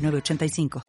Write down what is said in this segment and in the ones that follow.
906985.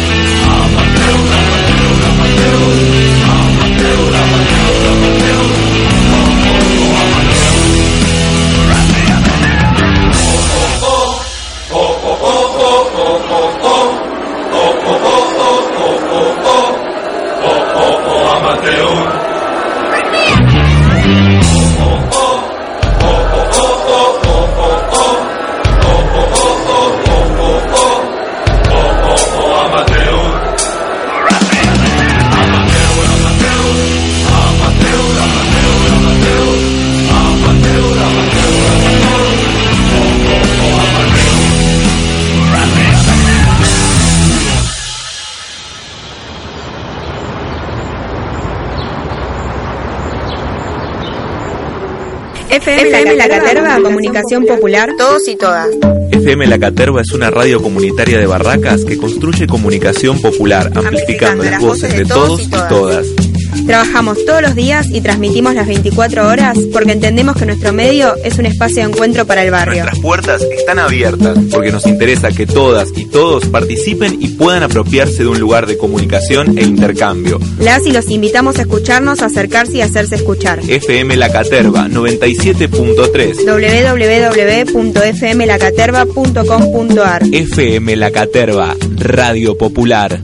FM La Caterva, Comunicación Popular, todos y todas. FM La Caterva es una radio comunitaria de Barracas que construye comunicación popular, amplificando las voces de todos y todas. Trabajamos todos los días y transmitimos las 24 horas porque entendemos que nuestro medio es un espacio de encuentro para el barrio. Nuestras puertas están abiertas porque nos interesa que todas y todos participen y puedan apropiarse de un lugar de comunicación e intercambio. Las y los invitamos a escucharnos, a acercarse y a hacerse escuchar. FM La Caterva 97.3 www.fmlacaterva.com.ar FM La Caterva, Radio Popular.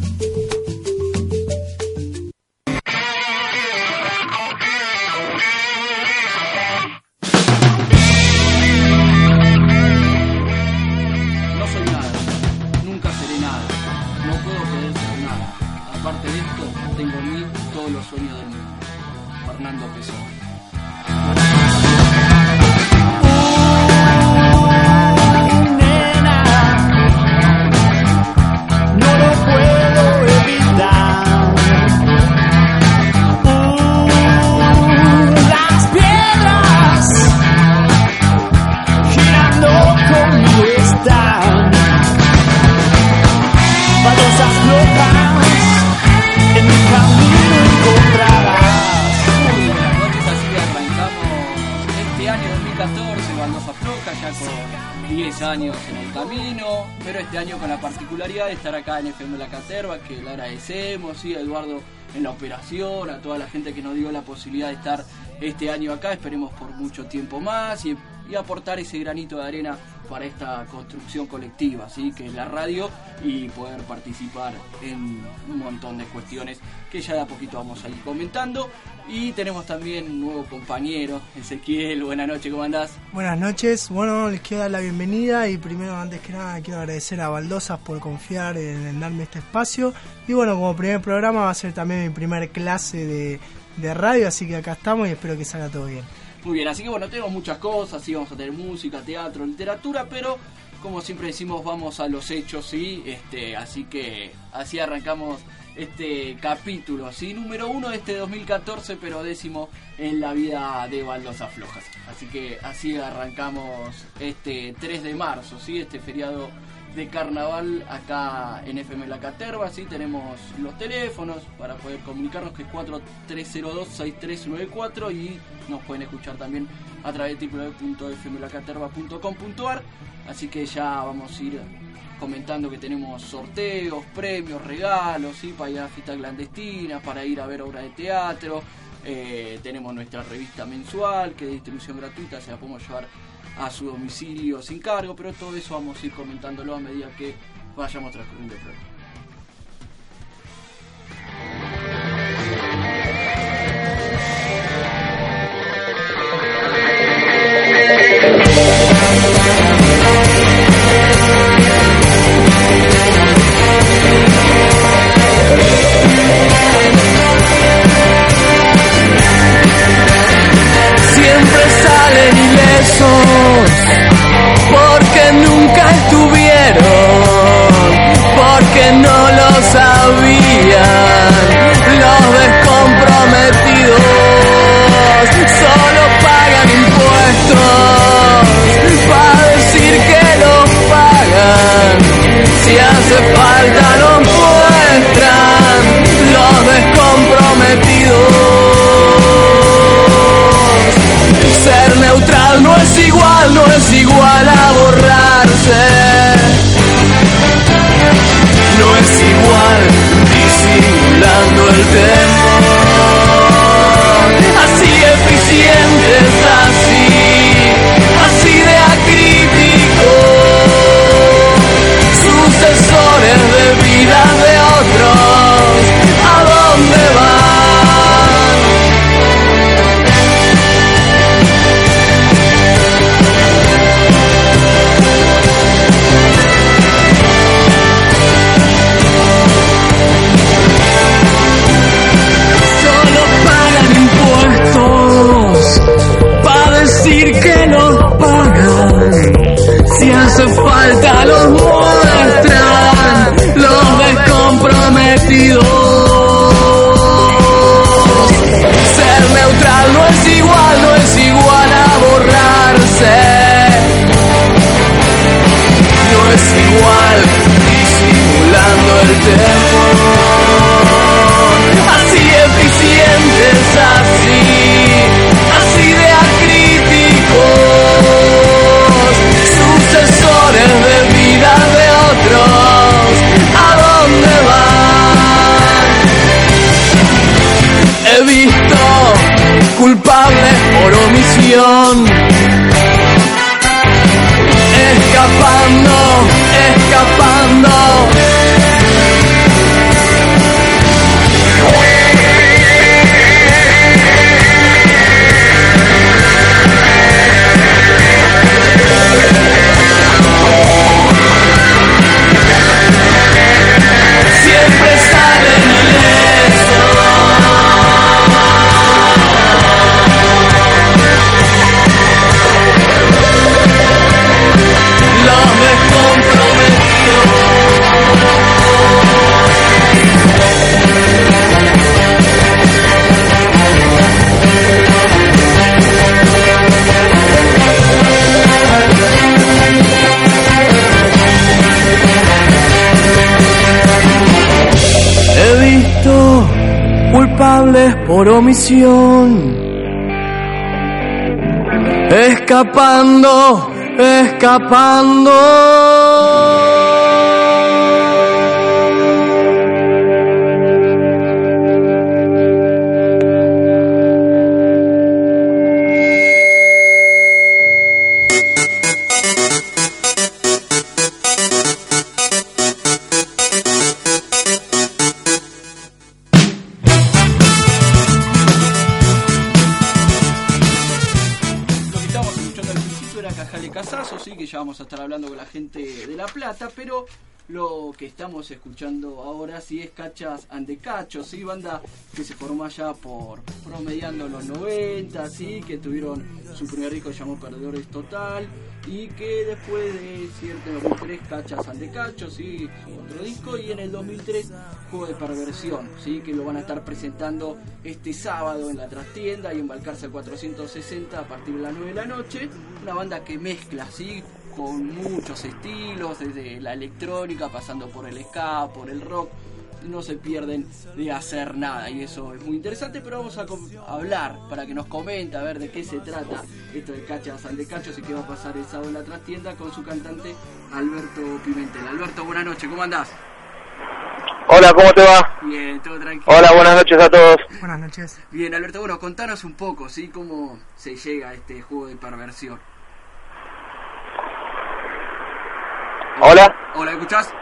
Estar este año acá, esperemos por mucho tiempo más y, y aportar ese granito de arena para esta construcción colectiva, ¿sí? que es la radio y poder participar en un montón de cuestiones que ya de a poquito vamos a ir comentando. Y tenemos también un nuevo compañero, Ezequiel, buenas noches, ¿cómo andás? Buenas noches, bueno, les quiero dar la bienvenida y primero, antes que nada, quiero agradecer a Baldosas por confiar en, en darme este espacio. Y bueno, como primer programa va a ser también mi primer clase de, de radio, así que acá estamos y espero que salga todo bien. Muy bien, así que bueno, tenemos muchas cosas, sí, vamos a tener música, teatro, literatura, pero como siempre decimos, vamos a los hechos, sí, este, así que así arrancamos este capítulo, sí, número uno de este 2014, pero décimo en la vida de Baldosas Flojas. Así que así arrancamos este 3 de marzo, sí, este feriado de carnaval acá en FM La Caterva, sí, tenemos los teléfonos para poder comunicarnos que es 4302-6394 y nos pueden escuchar también a través de www.fmlacaterva.com.ar así que ya vamos a ir comentando que tenemos sorteos, premios, regalos, ¿sí? para ir a fiestas clandestinas, para ir a ver obras de teatro, eh, tenemos nuestra revista mensual que es de distribución gratuita, se la podemos llevar a su domicilio sin cargo, pero todo eso vamos a ir comentándolo a medida que vayamos transcurriendo el programa. Hace falta lo muestran los descomprometidos. Ser neutral no es igual, no es igual a borrarse. No es igual disimulando el temor. Disimulando el Escapando, escapando. Escuchando ahora sí es Cachas Ante Cachos, sí, banda que se formó allá por promediando los 90, sí, que tuvieron su primer disco llamado Perdedores Total y que después de cierto 2003 Cachas Ante Cachos, sí, otro disco y en el 2003 Juego de Perversión, sí, que lo van a estar presentando este sábado en la trastienda y en Balcarce 460 a partir de las 9 de la noche, una banda que mezcla, sí, con muchos estilos, desde la electrónica, pasando por el ska, por el rock, no se pierden de hacer nada y eso es muy interesante, pero vamos a hablar para que nos comente a ver de qué se trata esto de Cachas de Cachos y qué va a pasar el sábado en la trastienda con su cantante Alberto Pimentel. Alberto, buenas noches, ¿cómo andás? Hola, ¿cómo te va? Bien, todo tranquilo. Hola, buenas noches a todos. Buenas noches. Bien, Alberto, bueno, contanos un poco, ¿sí? ¿Cómo se llega a este juego de perversión? Hola, Hola, ¿me escuchás?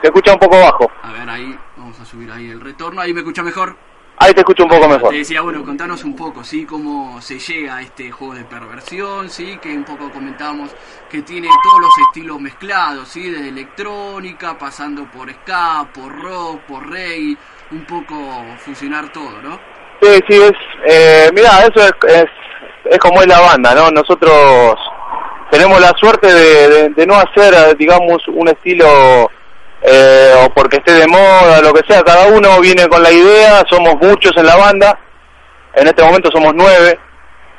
se escucha un poco bajo. A ver, ahí, vamos a subir ahí el retorno. ¿Ahí me escucha mejor? Ahí te escucho un poco mejor. Te decía, bueno, contanos un poco, ¿sí? Cómo se llega a este juego de perversión, ¿sí? Que un poco comentábamos que tiene todos los estilos mezclados, ¿sí? Desde electrónica, pasando por ska, por rock, por reggae, un poco fusionar todo, ¿no? Sí, sí, es... Eh, mira, eso es, es, es como es la banda, ¿no? Nosotros tenemos la suerte de, de- no hacer, eh, digamos, un estilo eh, o porque esté de moda, lo que sea. Cada uno viene con la idea, somos muchos en la banda, en este momento somos nueve,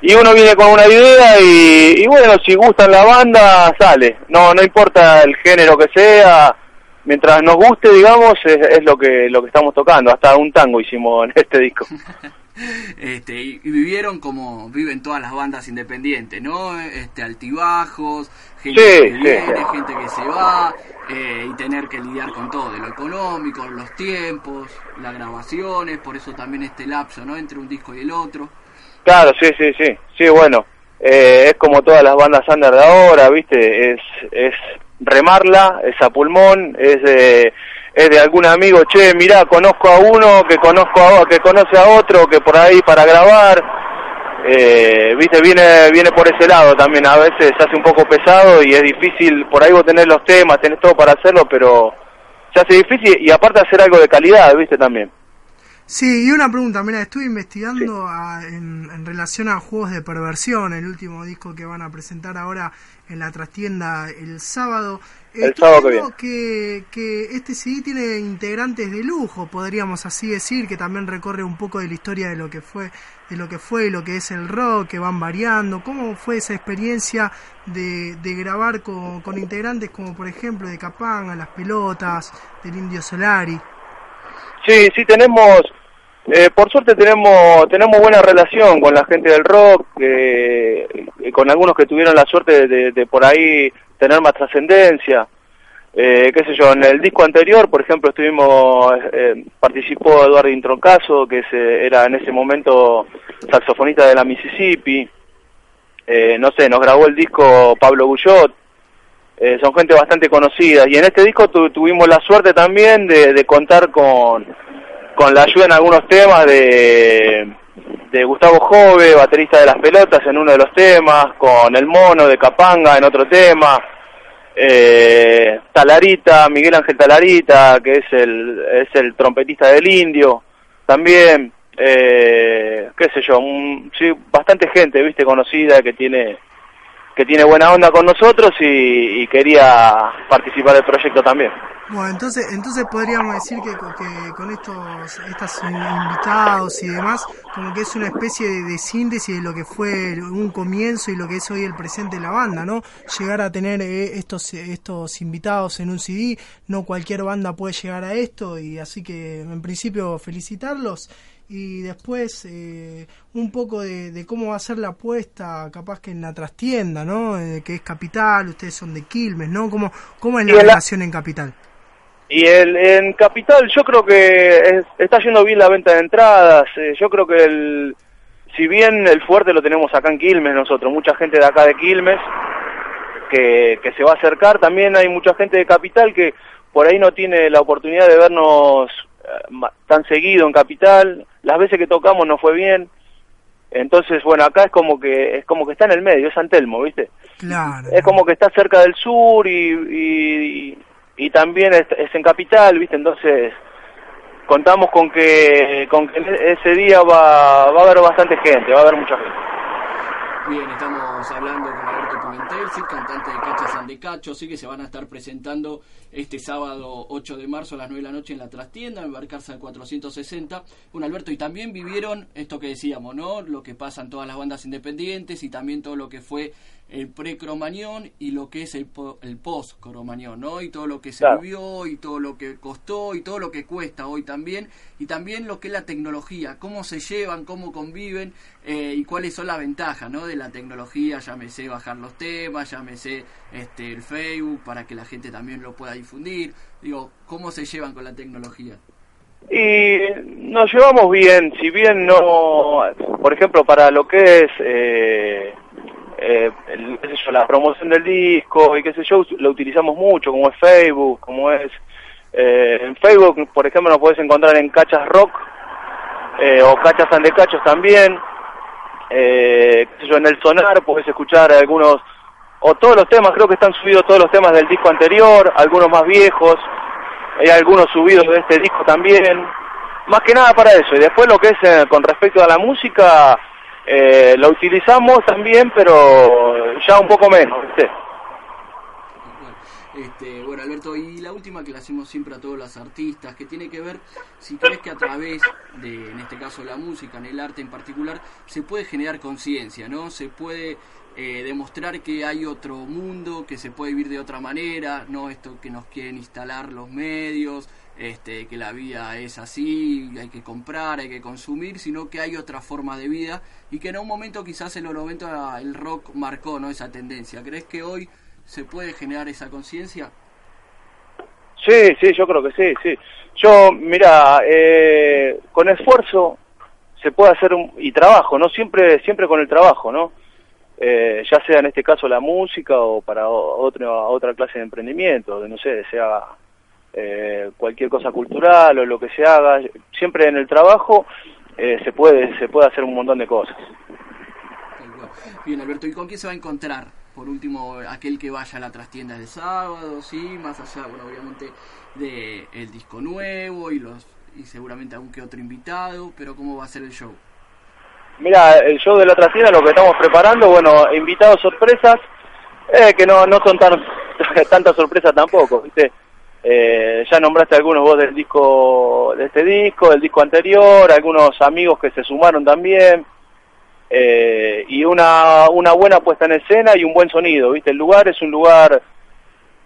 y uno viene con una idea y, y bueno, si gusta la banda, sale. No, no importa el género que sea, mientras nos guste, digamos, es, es, lo que lo que estamos tocando. Hasta un tango hicimos en este disco. este, y, vivieron como viven todas las bandas independientes, ¿no? Este, altibajos, gente que viene, gente que se va, eh, y tener que lidiar con todo, de lo económico, los tiempos, las grabaciones, por eso también este lapso, ¿no? Entre un disco y el otro. Claro, sí, sí, sí, sí, bueno, eh, es como todas las bandas under de ahora, ¿viste? Es, es remarla, es a pulmón, es de, es de algún amigo, che, mirá, conozco a uno, que conozco a que conoce a otro, que por ahí para grabar, eh, viste, viene, viene por ese lado también, a veces se hace un poco pesado y es difícil, por ahí vos tenés los temas, tenés todo para hacerlo, pero se hace difícil y aparte hacer algo de calidad, viste, también. Sí, y una pregunta, mira, estuve investigando en, relación a juegos de perversión, el último disco que van a presentar ahora en la trastienda el sábado. El sábado que, que, este CD tiene integrantes de lujo, podríamos así decir, que también recorre un poco de la historia de lo que fue, de lo que fue y lo que es el rock, que van variando. ¿Cómo fue esa experiencia de, de grabar con, con integrantes como por ejemplo de Capanga, Las Pelotas, del Indio Solari? Sí, sí tenemos eh, por suerte tenemos tenemos buena relación con la gente del rock, eh, con algunos que tuvieron la suerte de, por ahí tener más trascendencia. Eh, qué sé yo, en el disco anterior, por ejemplo, estuvimos, eh, participó Eduardo Introncaso, que era en ese momento saxofonista de la Mississippi. no sé, nos grabó el disco Pablo Bullot. son gente bastante conocida. Y en este disco tuvimos la suerte también de contar con con la ayuda en algunos temas de, de Gustavo Jove, baterista de las pelotas en uno de los temas, con el mono de Capanga en otro tema, eh, Talarita, Miguel Ángel Talarita, que es el, es el trompetista del indio, también, eh, qué sé yo, sí, bastante gente, viste, conocida que tiene que tiene buena onda con nosotros y, quería participar del proyecto también. Bueno, entonces, entonces podríamos decir que, con estos, estos invitados y demás, como que es una especie de, síntesis de lo que fue un comienzo y lo que es hoy el presente de la banda, ¿no? Llegar a tener eh, estos, estos invitados en un CD, no cualquier banda puede llegar a esto y así que en principio felicitarlos y después eh, un poco de, cómo va a ser la apuesta, capaz que en la trastienda, ¿no? Eh, que es Capital, ustedes son de Quilmes, ¿no? ¿Cómo, cómo es la relación en Capital? Y el, en Capital yo creo que está yendo bien la venta de entradas. Eh, yo creo que el, si bien el fuerte lo tenemos acá en Quilmes nosotros, mucha gente de acá de Quilmes que, que se va a acercar, también hay mucha gente de Capital que por ahí no tiene la oportunidad de vernos eh, tan seguido en Capital. Las veces que tocamos no fue bien. Entonces, bueno, acá es como que es como que está en el medio, es Antelmo, ¿viste? Claro. Es como que está cerca del sur y, y también es, en capital, ¿viste? Entonces contamos con que con que ese día va, va a haber bastante gente, va a haber mucha gente. Bien, estamos hablando con Alberto Pimentel, cantante de Cachas de Cacho, sí que se van a estar presentando este sábado 8 de marzo a las 9 de la noche en la trastienda, en Barcarza al 460. Bueno, Alberto, y también vivieron esto que decíamos, ¿no? Lo que pasan todas las bandas independientes y también todo lo que fue el pre-cromañón y lo que es el, el post-cromañón, ¿no? Y todo lo que se vivió y todo lo que costó y todo lo que cuesta hoy también. Y también lo que es la tecnología, cómo se llevan, cómo conviven eh, y cuáles son las ventajas, ¿no? De la tecnología, llámese bajar los temas, llámese este, el Facebook para que la gente también lo pueda difundir. Digo, ¿cómo se llevan con la tecnología? Y nos llevamos bien, si bien no, por ejemplo, para lo que es eh, eh, la promoción del disco y qué sé yo, lo utilizamos mucho, como es Facebook, como es... Eh, en Facebook, por ejemplo, nos puedes encontrar en Cachas Rock eh, o Cachas and Cachos también. Eh, qué sé yo, en el Sonar puedes escuchar algunos, o todos los temas, creo que están subidos todos los temas del disco anterior, algunos más viejos, hay algunos subidos de este disco también. Más que nada para eso. Y después lo que es con respecto a la música, eh, lo utilizamos también, pero ya un poco menos, Este, bueno, Alberto, y la última que le hacemos siempre a todos los artistas, que tiene que ver si crees que a través de, en este caso, la música, en el arte en particular, se puede generar conciencia, ¿no? Se puede eh, demostrar que hay otro mundo, que se puede vivir de otra manera, no esto que nos quieren instalar los medios, este, que la vida es así, hay que comprar, hay que consumir, sino que hay otra forma de vida y que en un momento quizás en los 90 el rock marcó ¿no? esa tendencia. ¿Crees que hoy se puede generar esa conciencia? Sí, sí, yo creo que sí, sí. Yo, mira, eh, con esfuerzo se puede hacer un, y trabajo, ¿no? Siempre, siempre con el trabajo, ¿no? Eh, ya sea en este caso la música o para otra otra clase de emprendimiento, no sé, sea eh, cualquier cosa cultural o lo que se haga, siempre en el trabajo eh, se puede se puede hacer un montón de cosas. Bien, Alberto, ¿y con quién se va a encontrar? Por último, aquel que vaya a la trastienda de sábado, sí, más allá, bueno, obviamente de el disco nuevo y los y seguramente algún que otro invitado, pero ¿cómo va a ser el show? Mira, el show de la trastienda, lo que estamos preparando, bueno, invitados sorpresas, eh, que no, no son tan tantas sorpresas tampoco, ¿viste? Eh, ya nombraste algunos vos del disco, de este disco, del disco anterior, algunos amigos que se sumaron también, eh, y una, una buena puesta en escena y un buen sonido, ¿viste? El lugar es un lugar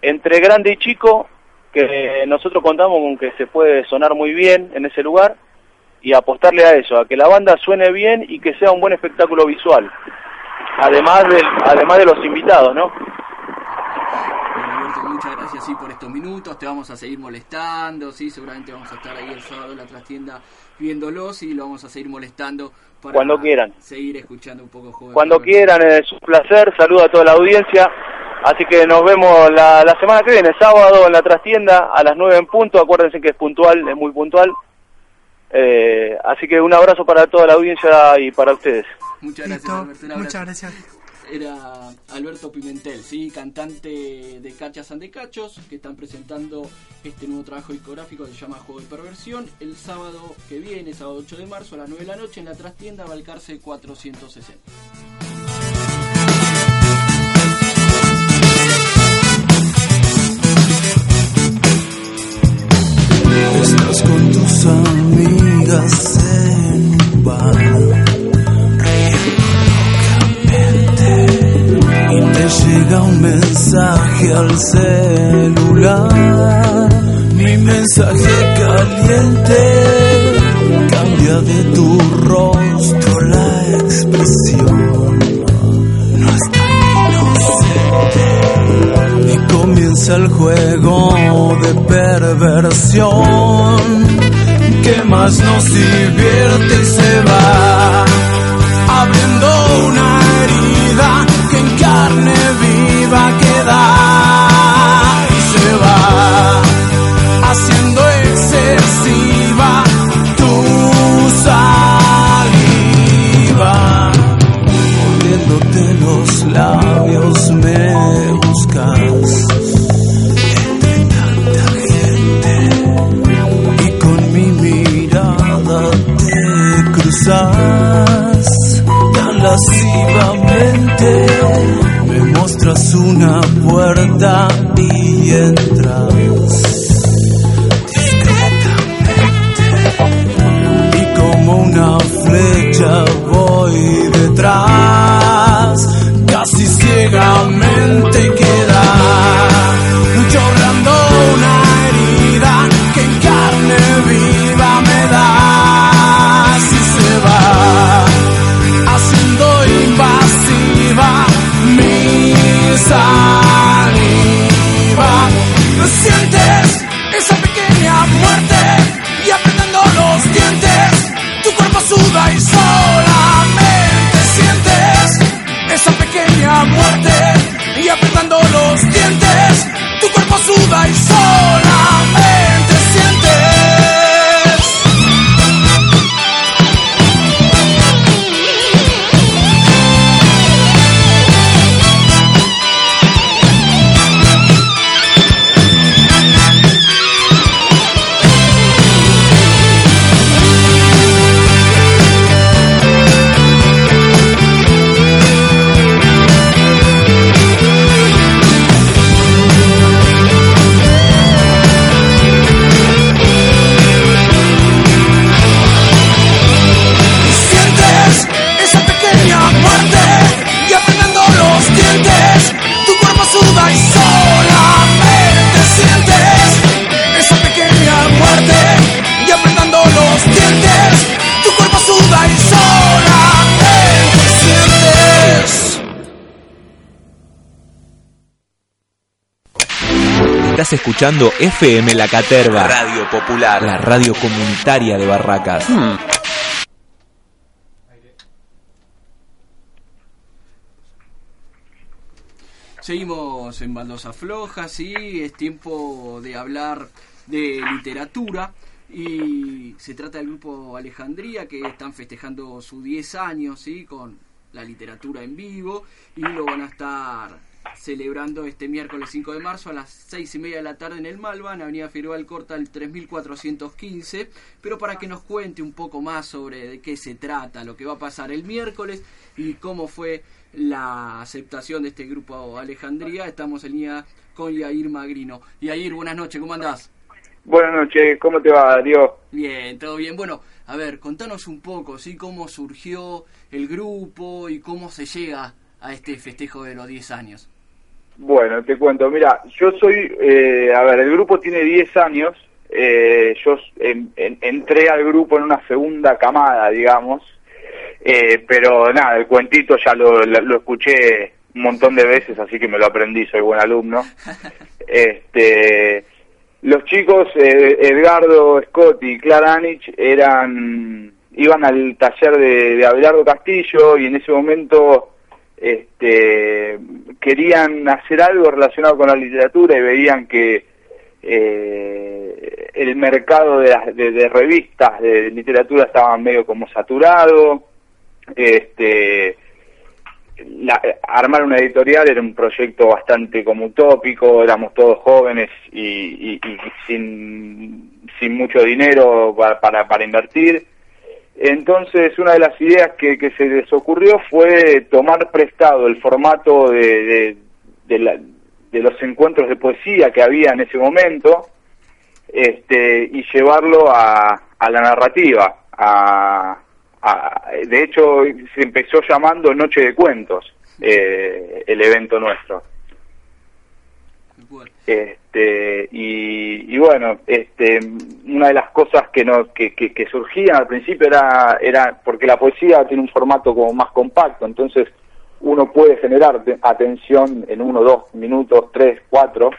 entre grande y chico, que nosotros contamos con que se puede sonar muy bien en ese lugar, y apostarle a eso, a que la banda suene bien y que sea un buen espectáculo visual, además de, además de los invitados, ¿no? Muchas gracias sí, por estos minutos. Te vamos a seguir molestando, sí, seguramente vamos a estar ahí el sábado en la trastienda viéndolos y lo vamos a seguir molestando para cuando quieran. seguir escuchando un poco juego. Cuando quieran, es un placer. Saludo a toda la audiencia. Así que nos vemos la, la semana que viene, sábado en la trastienda a las 9 en punto. Acuérdense que es puntual, es muy puntual. Eh, así que un abrazo para toda la audiencia y para ustedes. Muchas gracias, Alberto, Muchas gracias era Alberto Pimentel, ¿sí? cantante de Cachas and de Cachos, que están presentando este nuevo trabajo discográfico que se llama Juego de Perversión el sábado que viene, sábado 8 de marzo a las 9 de la noche en la trastienda Balcarce 460. Estás con tus amigas al celular. Mi mensaje caliente cambia de tu rostro la expresión. No es tan inocente. Y comienza el juego de perversión que más nos divierte se va abriendo una Estás escuchando FM La Caterva, Radio Popular, la radio comunitaria de Barracas. Hmm. Seguimos en Baldosa Floja, sí, es tiempo de hablar de literatura y se trata del grupo Alejandría que están festejando sus 10 años, sí, con la literatura en vivo y lo van a estar celebrando este miércoles 5 de marzo a las 6 y media de la tarde en el Malva, en Avenida Figueroa Corta, el 3415. Pero para que nos cuente un poco más sobre de qué se trata, lo que va a pasar el miércoles y cómo fue la aceptación de este grupo Alejandría, estamos en línea con Yair Magrino. Yair, buenas noches, ¿cómo andás? Buenas noches, ¿cómo te va, Dios? Bien, todo bien. Bueno, a ver, contanos un poco, ¿sí? ¿Cómo surgió el grupo y cómo se llega a este festejo de los 10 años? Bueno, te cuento, mira, yo soy, eh, a ver, el grupo tiene 10 años, eh, yo entré al grupo en una segunda camada, digamos, eh, pero nada, el cuentito ya lo, lo, escuché un montón de veces, así que me lo aprendí, soy buen alumno. este, los chicos, Edgardo Scott y Clara Anich, eran, iban al taller de, de Abelardo Castillo y en ese momento este, querían hacer algo relacionado con la literatura y veían que eh, el mercado de, revistas de literatura estaba medio como saturado. Este, armar una editorial era un proyecto bastante como utópico, éramos todos jóvenes y, sin, mucho dinero para invertir entonces, una de las ideas que, se les ocurrió fue tomar prestado el formato de, de, los encuentros de poesía que había en ese momento este, y llevarlo a, a la narrativa. A, de hecho, se empezó llamando Noche de Cuentos eh, el evento nuestro. Este, y, bueno, este, una de las cosas que, no, que, que, surgían al principio era, era porque la poesía tiene un formato como más compacto, entonces uno puede generar atención en uno, dos minutos, tres, cuatro,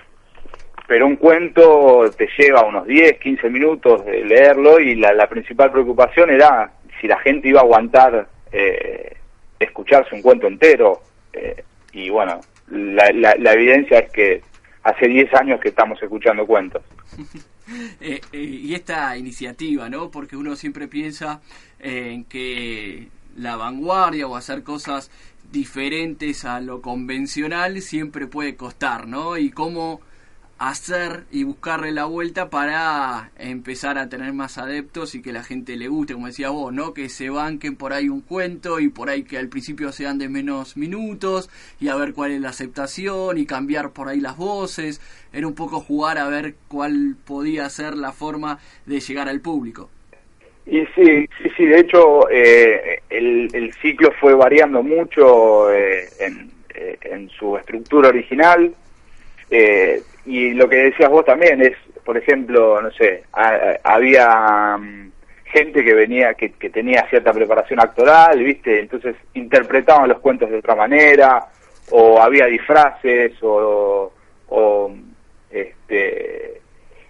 pero un cuento te lleva unos 10, 15 minutos de leerlo y la, la principal preocupación era si la gente iba a aguantar eh, escucharse un cuento entero. Eh, y bueno, la, la, la evidencia es que hace 10 años que estamos escuchando cuentos. Eh, eh, y esta iniciativa, ¿no? Porque uno siempre piensa en que la vanguardia o hacer cosas diferentes a lo convencional siempre puede costar, ¿no? Y cómo hacer y buscarle la vuelta para empezar a tener más adeptos y que la gente le guste, como decía vos, ¿no? Que se banquen por ahí un cuento y por ahí que al principio sean de menos minutos y a ver cuál es la aceptación y cambiar por ahí las voces. Era un poco jugar a ver cuál podía ser la forma de llegar al público. Y sí, sí, sí, de hecho eh, el, el, ciclo fue variando mucho eh, en, eh, en su estructura original. Eh, y lo que decías vos también es, por ejemplo, no sé, había mm, gente que venía, que, tenía cierta preparación actoral, ¿viste? Entonces interpretaban los cuentos de otra manera, o había disfraces, o, o este,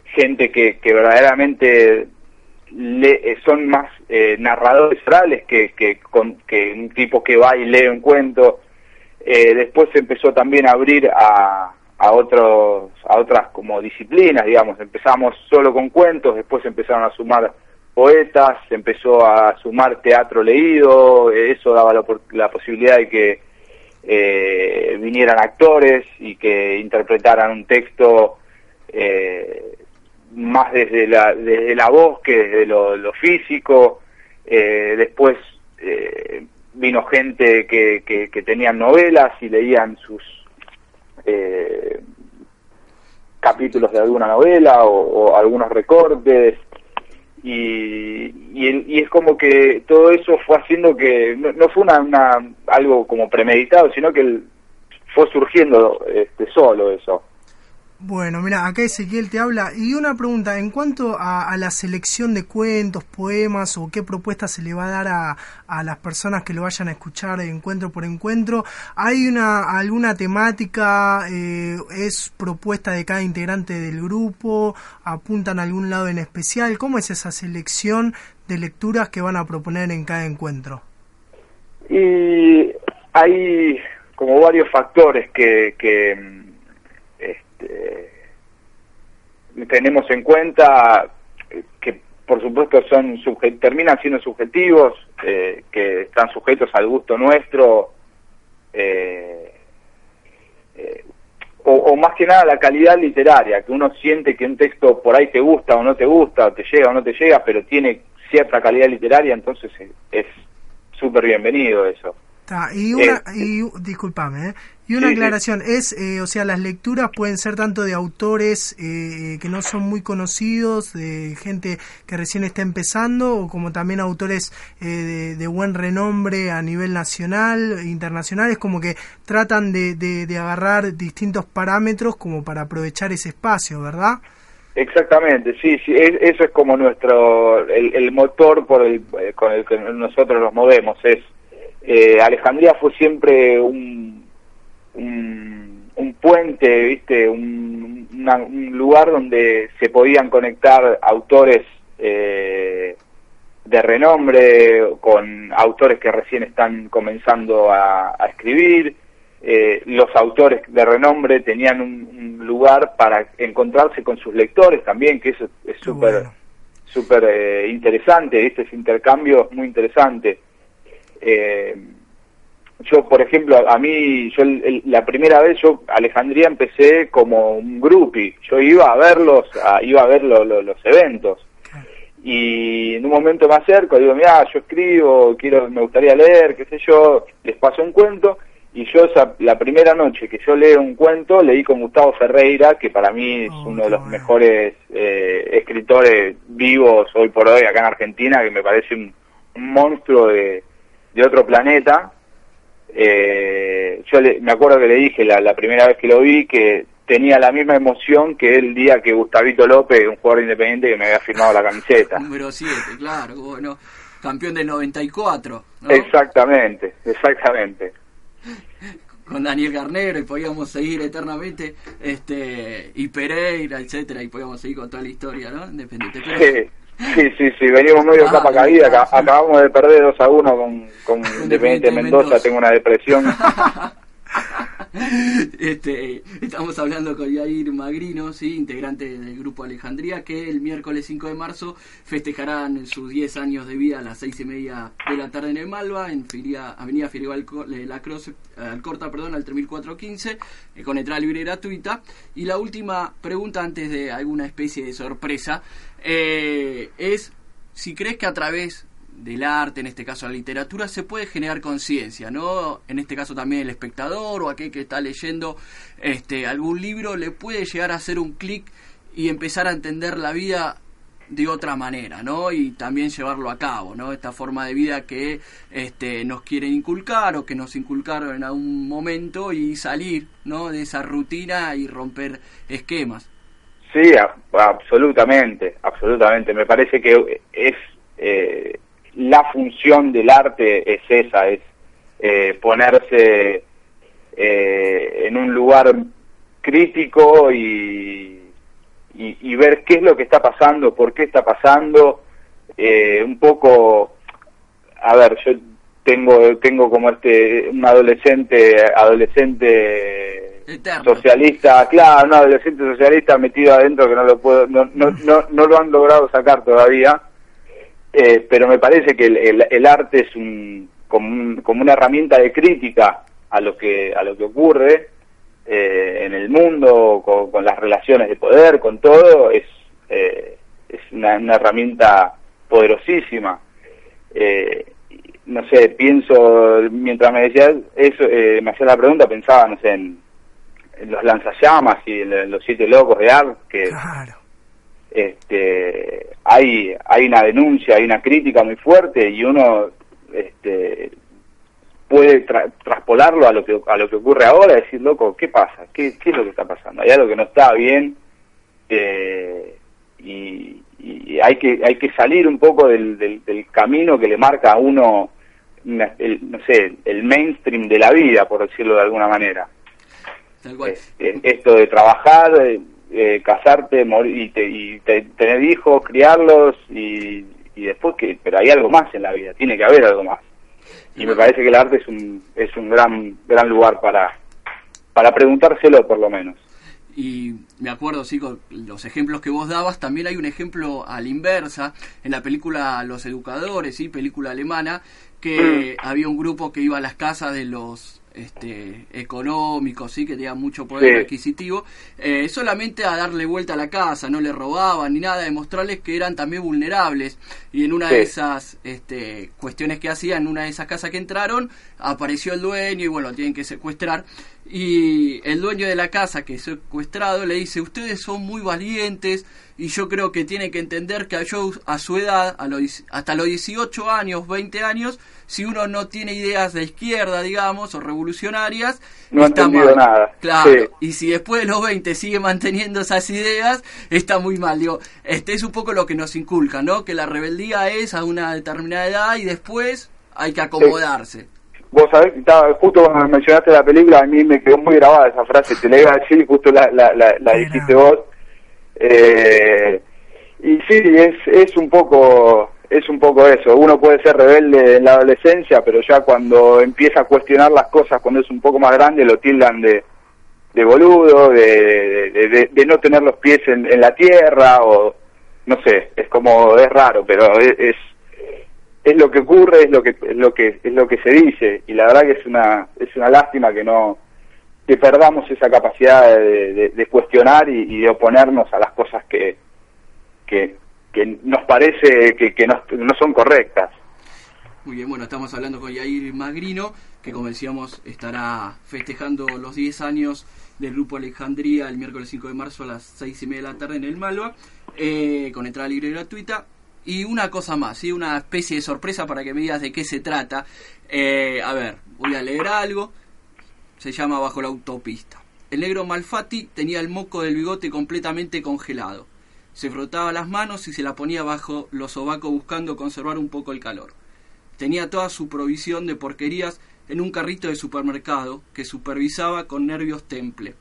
gente que, que verdaderamente le, son más eh, narradores orales que, que, con, que un tipo que va y lee un cuento. Eh, después se empezó también a abrir a, a otros a otras como disciplinas digamos. Empezamos solo con cuentos después empezaron a sumar poetas empezó a sumar teatro leído eso daba la, posibilidad de que eh, vinieran actores y que interpretaran un texto eh, más desde la desde la voz que desde lo, físico. Eh, después vino gente que, que, que tenían novelas y leían sus eh, capítulos de alguna novela o, algunos recortes. Y, y, es como que todo eso fue haciendo que no, fue una, algo como premeditado sino que fue surgiendo este, solo eso Bueno, mira, acá Ezequiel te habla. Y una pregunta, en cuanto a, la selección de cuentos, poemas o qué propuesta se le va a dar a, a, las personas que lo vayan a escuchar encuentro por encuentro, ¿hay una alguna temática? Eh, ¿Es propuesta de cada integrante del grupo? ¿Apuntan a algún lado en especial? ¿Cómo es esa selección de lecturas que van a proponer en cada encuentro? Y hay como varios factores que, que este, tenemos en cuenta que por supuesto son terminan siendo subjetivos, eh, que están sujetos al gusto nuestro, eh, eh, o, más que nada la calidad literaria, que uno siente que un texto por ahí te gusta o no te gusta, te llega o no te llega, pero tiene cierta calidad literaria, entonces es súper bienvenido eso y una, y, disculpame, ¿eh? y una aclaración, es, eh, o sea, las lecturas pueden ser tanto de autores eh, que no son muy conocidos, de gente que recién está empezando, o como también autores de, de, buen renombre a nivel nacional, internacional, es como que tratan de, de, agarrar distintos parámetros como para aprovechar ese espacio, ¿verdad? Exactamente, sí, sí, eso es como nuestro, el, el motor por el, con el que nosotros nos movemos, es eh, Alejandría fue siempre un, un, puente, ¿viste? Un, lugar donde se podían conectar autores eh, de renombre con autores que recién están comenzando a, escribir. Eh, los autores de renombre tenían un, lugar para encontrarse con sus lectores también, que eso es súper súper interesante, este ese intercambio es muy interesante. Eh, yo, por ejemplo, a mí, yo la primera vez, yo Alejandría empecé como un groupie, yo iba a verlos, iba a ver los eventos. Y en un momento me acerco, digo, mira, yo escribo, quiero, me gustaría leer, qué sé yo, les paso un cuento, y yo esa, la primera noche que yo leo un cuento, leí con Gustavo Ferreira, que para mí es oh, uno de los mejores eh, escritores vivos hoy por hoy acá en Argentina, que me parece un monstruo de, de otro planeta. Eh, yo me acuerdo que le dije la, primera vez que lo vi que tenía la misma emoción que el día que Gustavito López, un jugador independiente, que me había firmado la camiseta. Número 7, claro, bueno, campeón del 94. Exactamente, exactamente. Con Daniel Garnero y podíamos seguir eternamente, este y Pereira, etcétera, y podíamos seguir con toda la historia, ¿no? Independiente. Sí. Sí, sí, sí, venimos medio ah, capa caída, acabamos de perder 2 a 1 con, con Independiente Mendoza, tengo una depresión. este, estamos hablando con Yair Magrino, ¿sí? integrante del grupo Alejandría, que el miércoles 5 de marzo festejarán sus 10 años de vida a las 6 y media de la tarde en el Malva, en Avenida Filial La Cruz, Alcorta, perdón, al 3415, eh, con entrada libre gratuita. Y la última pregunta antes de alguna especie de sorpresa eh, es si crees que a través del arte, en este caso la literatura, se puede generar conciencia, ¿no? En este caso también el espectador o aquel que está leyendo este algún libro le puede llegar a hacer un clic y empezar a entender la vida de otra manera, ¿no? Y también llevarlo a cabo, ¿no? Esta forma de vida que este, nos quieren inculcar o que nos inculcaron en algún momento y salir, ¿no? De esa rutina y romper esquemas. Sí, absolutamente, absolutamente. Me parece que es eh, la función del arte es esa, es eh, ponerse eh, en un lugar crítico y, y, ver qué es lo que está pasando, por qué está pasando, un poco, a ver, yo tengo tengo como este un adolescente adolescente socialista, claro, un adolescente socialista metido adentro que no lo puedo, no, no, no, no lo han logrado sacar todavía, eh, pero me parece que el, el, arte es un como, como, una herramienta de crítica a lo que a lo que ocurre eh, en el mundo, con, las relaciones de poder, con todo, es eh, es una, una, herramienta poderosísima. no sé, pienso, mientras me decías eso, me hacía la pregunta, pensaba, no sé, en, los lanzallamas y los siete locos de Art, que este, hay, hay una denuncia, hay una crítica muy fuerte y uno este, puede tra- traspolarlo a lo que a lo que ocurre ahora, decir, loco, ¿qué pasa? ¿Qué, qué es lo que está pasando? Hay algo que no está bien eh, y, y hay que hay que salir un poco del, del, del camino que le marca a uno, una- el, no sé, el mainstream de la vida, por decirlo de alguna manera. Tal cual. Eh, esto de trabajar, eh, casarte, morir y, te- y te- tener hijos, criarlos y, y después que, pero hay algo más en la vida, tiene que haber algo más. Y me parece que el arte es un es un gran gran lugar para para preguntárselo por lo menos. Y me acuerdo, sí, con los ejemplos que vos dabas, también hay un ejemplo a la inversa, en la película Los Educadores, sí, película alemana, que había un grupo que iba a las casas de los este, económicos, sí, que tenían mucho poder Sí. adquisitivo, eh, solamente a darle vuelta a la casa, no le robaban ni nada, demostrarles que eran también vulnerables. Y en una de esas este, cuestiones que hacían, en una de esas casas que entraron, apareció el dueño y bueno, tienen que secuestrar. Y el dueño de la casa que es secuestrado le dice, ustedes son muy valientes y yo creo que tienen que entender que yo a su edad, a los, hasta los 18 años, 20 años, si uno no tiene ideas de izquierda, digamos, o revolucionarias, No ha está mal. nada. Claro, Sí. y si después de los 20 sigue manteniendo esas ideas, está muy mal. Digo, este es un poco lo que nos inculca, ¿no? Que la rebeldía es a una determinada edad y después hay que acomodarse. Vos sabés, estaba, justo cuando mencionaste la película, a mí me quedó muy grabada esa frase, te la iba a decir justo la, la, la, la dijiste vos. Eh, y sí, es, es un poco es un poco eso. Uno puede ser rebelde en la adolescencia, pero ya cuando empieza a cuestionar las cosas, cuando es un poco más grande, lo tildan de, de boludo, de, de, de- de no tener los pies en, en la tierra, o no sé, es como, es raro, pero es, es, es lo que ocurre, es lo que, es lo que, es lo que se dice, y la verdad que es una, es una lástima que no, que perdamos esa capacidad de, cuestionar y, de oponernos a las cosas que, que, nos parece que, que no, no son correctas. Muy bien, bueno, estamos hablando con Yair Magrino, que como decíamos estará festejando los 10 años del Grupo Alejandría el miércoles 5 de marzo a las 6 y media de la tarde en el Malva, eh, con entrada libre y gratuita. Y una cosa más, ¿sí? una especie de sorpresa para que me digas de qué se trata. Eh, a ver, voy a leer algo. Se llama Bajo la autopista. El negro Malfatti tenía el moco del bigote completamente congelado. Se frotaba las manos y se la ponía bajo los sobacos buscando conservar un poco el calor. Tenía toda su provisión de porquerías en un carrito de supermercado que supervisaba con nervios temple.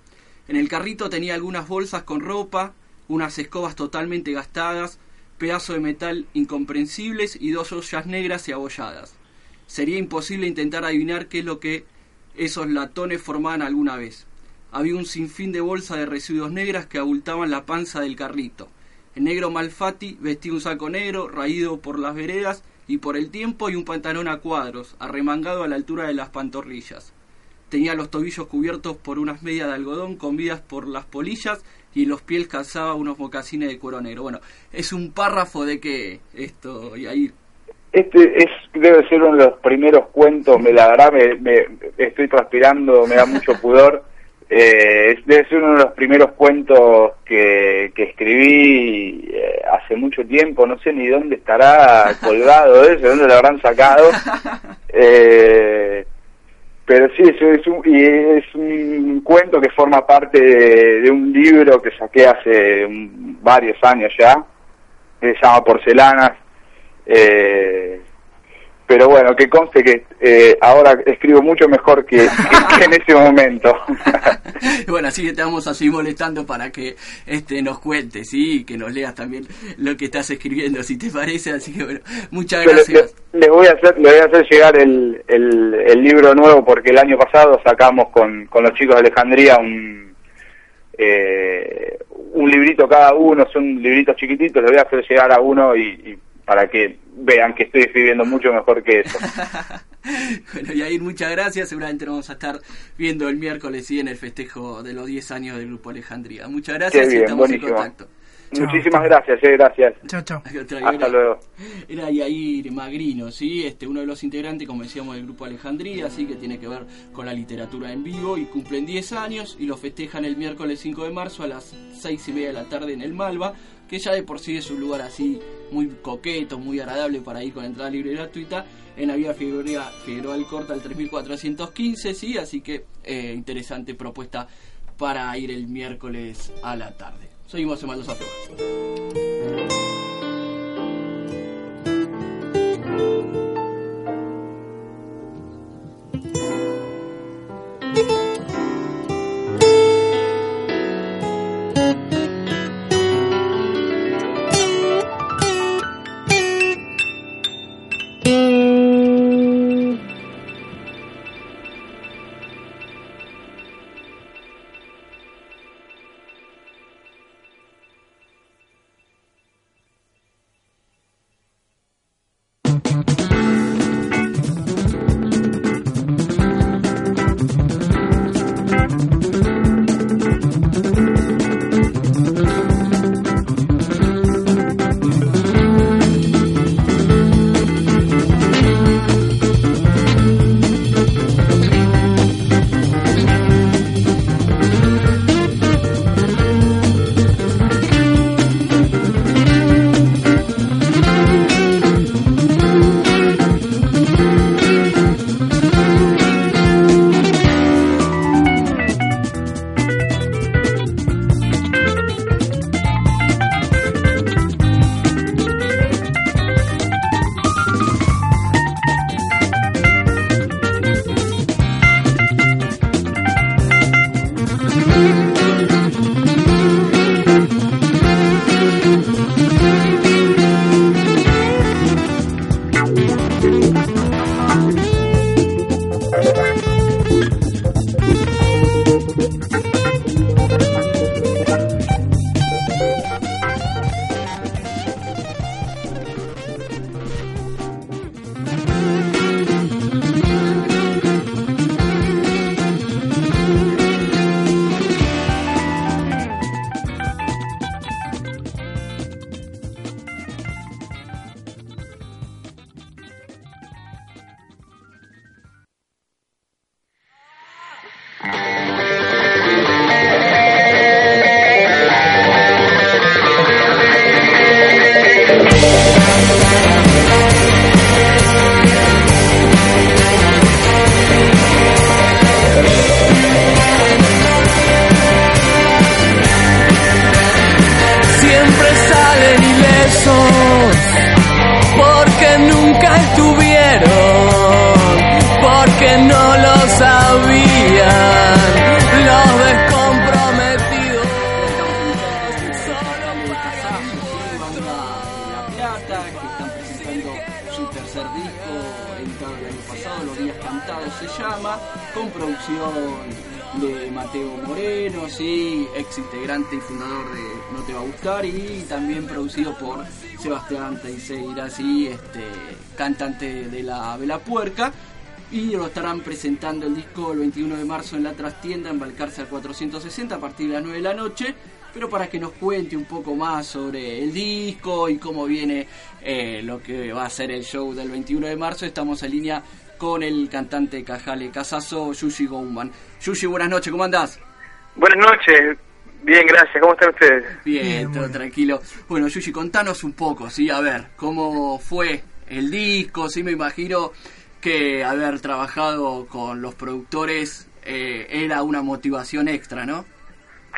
En el carrito tenía algunas bolsas con ropa, unas escobas totalmente gastadas, pedazos de metal incomprensibles y dos ollas negras y abolladas. Sería imposible intentar adivinar qué es lo que esos latones formaban alguna vez. Había un sinfín de bolsas de residuos negras que abultaban la panza del carrito. El negro Malfatti vestía un saco negro, raído por las veredas y por el tiempo y un pantalón a cuadros, arremangado a la altura de las pantorrillas. Tenía los tobillos cubiertos por unas medias de algodón comidas por las polillas y en los pies calzaba unos mocasines de cuero negro. Bueno, es un párrafo de que esto, y ahí Este es debe ser uno de los primeros cuentos, me la verdad me, me- estoy transpirando, me da mucho pudor. Eh, debe ser uno de los primeros cuentos que, que escribí eh, hace mucho tiempo, no sé ni dónde estará colgado ese, dónde lo habrán sacado. Eh, pero sí, es, es un, y es un cuento que forma parte de, un libro que saqué hace mm, varios años ya, que se llama Porcelanas. Eh, pero bueno, que conste que eh, ahora escribo mucho mejor que, que- que en ese momento. bueno, así que te vamos a seguir molestando para que este nos cuentes, ¿sí? Y que nos leas también lo que estás escribiendo, si te parece. Así que bueno, muchas Pero gracias. le- le voy a hacer, le voy a hacer llegar el, el, el libro nuevo porque el año pasado sacamos con, con los chicos de Alejandría un eh, un librito cada uno, son libritos chiquititos, le voy a hacer llegar a uno y, y para que vean que estoy escribiendo mucho mejor que eso. Bueno, Yair, muchas gracias. Seguramente nos vamos a estar viendo el miércoles y en el festejo de los 10 años del Grupo Alejandría. Muchas gracias Qué y bien, estamos buenísimo. en contacto. Muchísimas gracias, eh, gracias. Chao, chao. Hasta luego. Era Yair Magrino, ¿sí? Este, uno de los integrantes, como decíamos, del Grupo Alejandría, ¿sí? que tiene que ver con la literatura en vivo y cumplen 10 años y lo festejan el miércoles 5 de marzo a las 6 y media de la tarde en el Malva, que ya de por sí es un lugar así muy coqueto, muy agradable para ir con entrada libre y gratuita, en la vía Figueroa, Figueroa del Corta al 3415, sí, así que eh, interesante propuesta para ir el miércoles a la tarde. Seguimos en Maldosa Flojas. 460 a partir de las 9 de la noche. Pero para que nos cuente un poco más sobre el disco y cómo viene eh, lo que va a ser el show del 21 de marzo, estamos en línea con el cantante Cajale Casazo, Yushi Gouman. Yushi, buenas noches, ¿cómo andás? Buenas noches, bien, gracias, ¿cómo están ustedes? Bien, Bien, todo bien. tranquilo. Bueno, Yushi, contanos un poco, ¿sí? A ver, ¿cómo fue el disco? Sí, me imagino que haber trabajado con los productores eh, era una motivación extra, ¿no?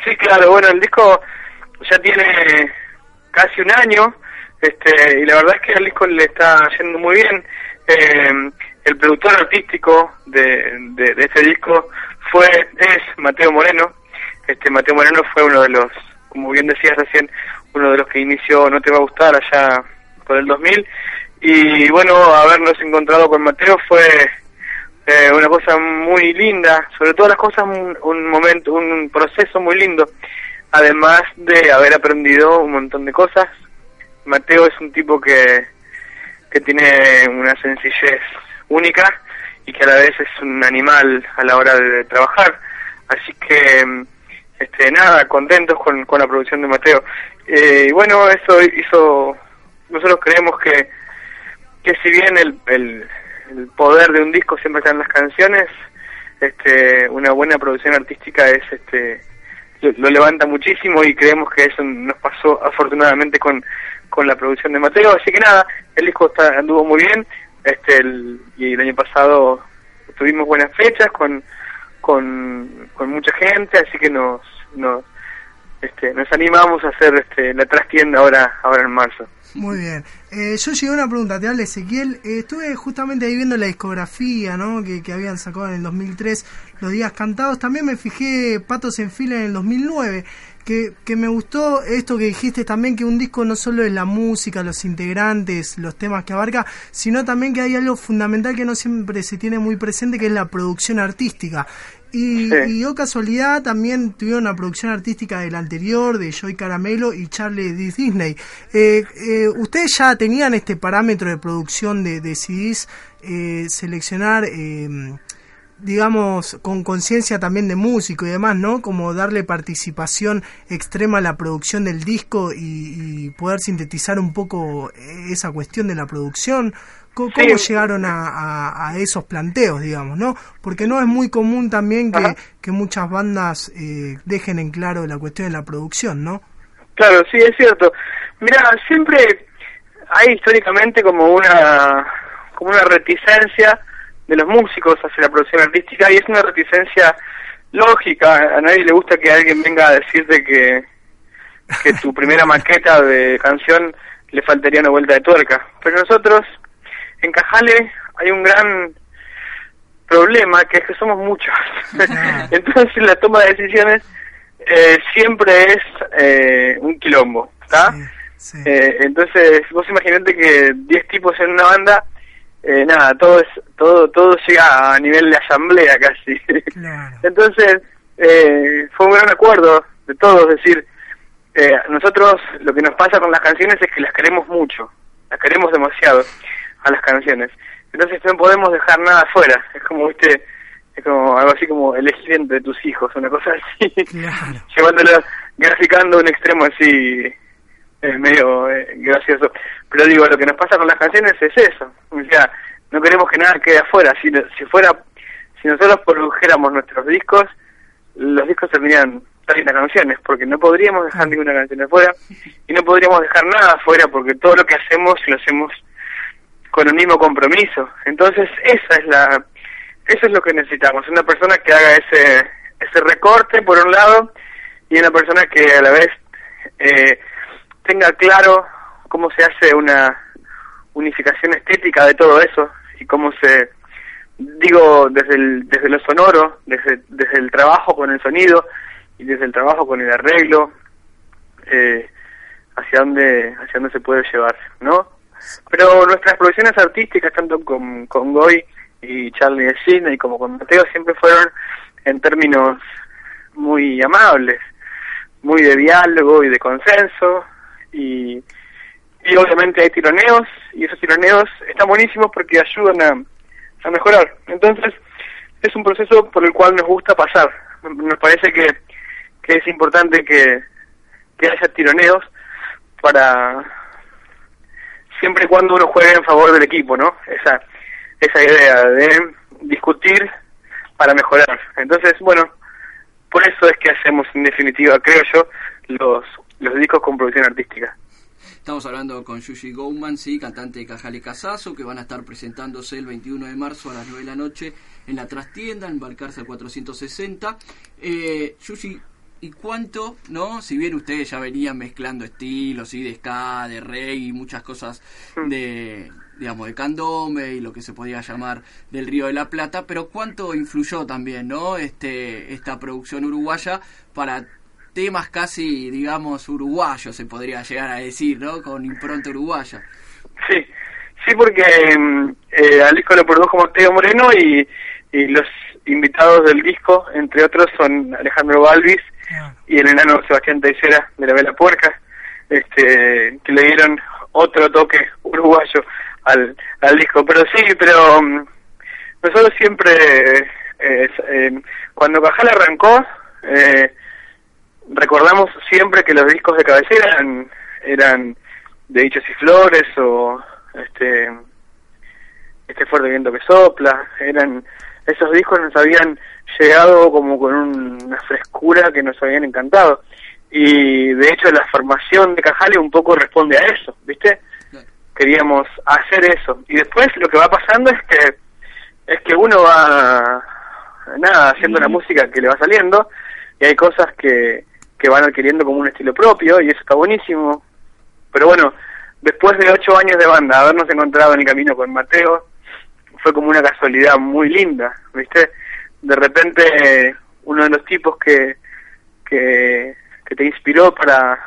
Sí, claro, bueno, el disco ya tiene casi un año, este, y la verdad es que al disco le está yendo muy bien. Eh, el productor artístico de, de, este disco fue, es Mateo Moreno. Este, Mateo Moreno fue uno de los, como bien decías recién, uno de los que inició No Te Va a Gustar allá por el 2000. Y bueno, habernos encontrado con Mateo fue eh, una cosa muy linda, sobre todas las cosas un, un momento, un proceso muy lindo, además de haber aprendido un montón de cosas. Mateo es un tipo que, que tiene una sencillez única y que a la vez es un animal a la hora de trabajar, así que este nada, contentos con, con la producción de Mateo. Eh, y bueno, eso hizo, nosotros creemos que, que si bien el, el, el poder de un disco siempre está en las canciones, este, una buena producción artística es este lo, lo levanta muchísimo y creemos que eso nos pasó afortunadamente con, con la producción de Mateo. Así que nada, el disco está, anduvo muy bien este el, y el año pasado tuvimos buenas fechas con, con, con mucha gente, así que nos, nos, este, nos animamos a hacer este, la trastienda ahora, ahora en marzo. Muy bien. Eh, yo llegué a una pregunta, te habla Ezequiel. Eh, estuve justamente ahí viendo la discografía ¿no? que, que habían sacado en el 2003, Los Días Cantados. También me fijé Patos en Fila en el 2009. Que, que me gustó esto que dijiste también, que un disco no solo es la música, los integrantes, los temas que abarca, sino también que hay algo fundamental que no siempre se tiene muy presente, que es la producción artística. Y, y oh casualidad también tuvieron una producción artística del anterior, de Joy Caramelo y Charlie D. Disney. Eh, eh, ¿Ustedes ya tenían este parámetro de producción de, de CDs, eh, seleccionar, eh, digamos, con conciencia también de músico y demás, ¿no? Como darle participación extrema a la producción del disco y, y poder sintetizar un poco esa cuestión de la producción. ¿Cómo, llegaron a, a, a, esos planteos, digamos, no? Porque no es muy común también que, que muchas bandas eh, dejen en claro la cuestión de la producción, ¿no? Claro, sí, es cierto. Mira, siempre hay históricamente como una como una reticencia de los músicos hacia la producción artística y es una reticencia lógica. A nadie le gusta que alguien venga a decirte que, que tu primera maqueta de canción le faltaría una vuelta de tuerca. Pero nosotros, en Cajale, hay un gran problema que es que somos muchos. Entonces la toma de decisiones eh, siempre es eh, un quilombo, ¿está? Sí, sí. Eh, entonces vos imaginate que 10 tipos en una banda eh, nada, todo es, todo, todo llega a nivel de asamblea casi. Claro. Entonces, eh, fue un gran acuerdo de todos, es decir, eh, nosotros lo que nos pasa con las canciones es que las queremos mucho, las queremos demasiado a las canciones. Entonces no podemos dejar nada afuera, es como, viste, es como algo así como elegir entre tus hijos, una cosa así, claro. llevándolo, graficando un extremo así eh, medio eh, gracioso. Pero digo, lo que nos pasa con las canciones es eso. O sea, no queremos que nada quede afuera. Si, si fuera, si nosotros produjéramos nuestros discos, los discos tendrían 30 canciones, porque no podríamos dejar ninguna canción afuera y no podríamos dejar nada afuera, porque todo lo que hacemos lo hacemos con un mismo compromiso. Entonces, esa es la, eso es lo que necesitamos. Una persona que haga ese, ese recorte, por un lado, y una persona que a la vez eh, tenga claro cómo se hace una unificación estética de todo eso y cómo se digo desde el desde lo sonoro desde desde el trabajo con el sonido y desde el trabajo con el arreglo eh, hacia dónde hacia dónde se puede llevar no pero nuestras producciones artísticas tanto con con Goy y Charlie de Sidney como con Mateo siempre fueron en términos muy amables muy de diálogo y de consenso y, y obviamente hay tironeos y esos tironeos están buenísimos porque ayudan a, a mejorar. Entonces es un proceso por el cual nos gusta pasar. Nos parece que, que es importante que, que haya tironeos para siempre y cuando uno juegue en favor del equipo, ¿no? Esa, esa idea de discutir para mejorar. Entonces, bueno, por eso es que hacemos en definitiva, creo yo, los los discos con producción artística. Estamos hablando con Yushi Gouman, sí, cantante de Cajale Casazo, que van a estar presentándose el 21 de marzo a las 9 de la noche en la trastienda, en Balcarce 460. Eh, Yushi, ¿y cuánto, no? Si bien ustedes ya venían mezclando estilos, ¿sí? de ska, de reggae y muchas cosas de, digamos, de candombe y lo que se podía llamar del Río de la Plata, pero ¿cuánto influyó también, no? Este, esta producción uruguaya para temas casi, digamos, uruguayos, se podría llegar a decir, ¿no? Con impronta uruguaya. Sí, sí, porque eh, al disco lo produjo Mateo Moreno y, y los invitados del disco, entre otros, son Alejandro Balvis y el enano Sebastián Teixeira de la Vela Puerca, este, que le dieron otro toque uruguayo al, al disco. Pero sí, pero um, nosotros siempre, eh, eh, cuando Cajal arrancó, eh, recordamos siempre que los discos de cabecera eran, de Dichos y Flores o este este fuerte viento que sopla, eran esos discos nos habían llegado como con una frescura que nos habían encantado. Y de hecho la formación de Cajale un poco responde a eso, ¿viste? Queríamos hacer eso. Y después lo que va pasando es que es que uno va nada haciendo la música que le va saliendo y hay cosas que, que van adquiriendo como un estilo propio y eso está buenísimo. Pero bueno, después de ocho años de banda, habernos encontrado en el camino con Mateo, fue como una casualidad muy linda, ¿viste? De repente uno de los tipos que, que, que te inspiró para,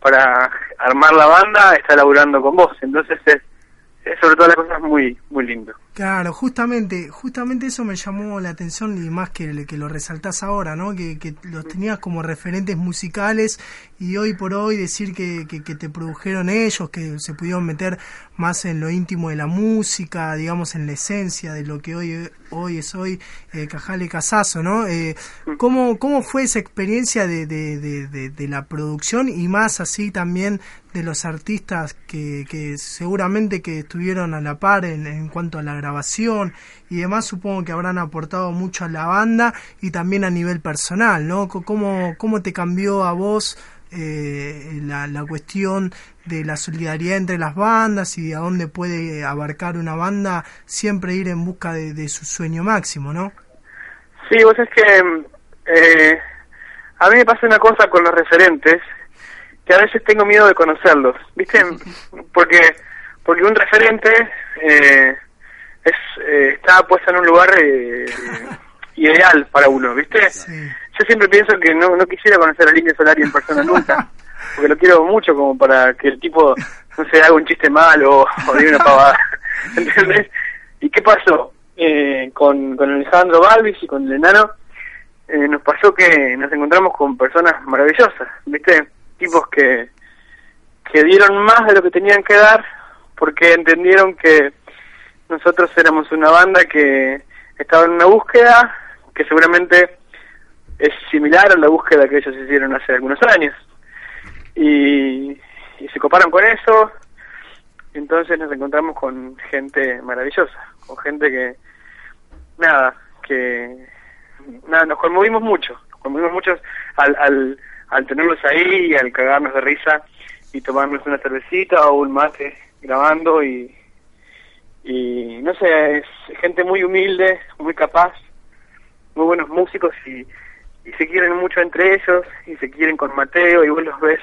para armar la banda está laburando con vos, entonces es, es sobre todo las cosas muy, muy lindo. Claro, justamente, justamente eso me llamó la atención y más que, que lo resaltás ahora, ¿no? Que, que los tenías como referentes musicales y hoy por hoy decir que, que, te produjeron ellos, que se pudieron meter más en lo íntimo de la música, digamos en la esencia de lo que hoy hoy es hoy eh, Cajale Casazo, ¿no? Eh, ¿cómo, ¿Cómo fue esa experiencia de, de, de, de, la producción y más así también de los artistas que, que seguramente que estuvieron a la par en, en cuanto a la grabación y demás, supongo que habrán aportado mucho a la banda y también a nivel personal, ¿no? ¿Cómo, cómo te cambió a vos eh, la, la cuestión de la solidaridad entre las bandas y a dónde puede abarcar una banda siempre ir en busca de, su sueño máximo, ¿no? Sí, vos es que eh, a mí me pasa una cosa con los referentes que a veces tengo miedo de conocerlos, ¿viste? Porque porque un referente eh, es eh, está puesto en un lugar eh, ideal para uno, ¿viste? Yo siempre pienso que no, no quisiera conocer a Línea Solari en persona nunca, porque lo quiero mucho como para que el tipo, no sé, haga un chiste malo o, diga una pavada, ¿entendés? ¿Y qué pasó? Eh, con, con Alejandro Balvis y con el enano, eh, nos pasó que nos encontramos con personas maravillosas, ¿viste? Tipos que, que dieron más de lo que tenían que dar porque entendieron que nosotros éramos una banda que estaba en una búsqueda que seguramente es similar a la búsqueda que ellos hicieron hace algunos años. Y, se coparon con eso, entonces nos encontramos con gente maravillosa, con gente que, nada, que, nada, nos conmovimos mucho, nos conmovimos mucho al, al, al tenerlos ahí, al cagarnos de risa y tomarnos una cervecita o un mate grabando y, y no sé, es gente muy humilde, muy capaz, muy buenos músicos y, y se quieren mucho entre ellos y se quieren con Mateo y vos los ves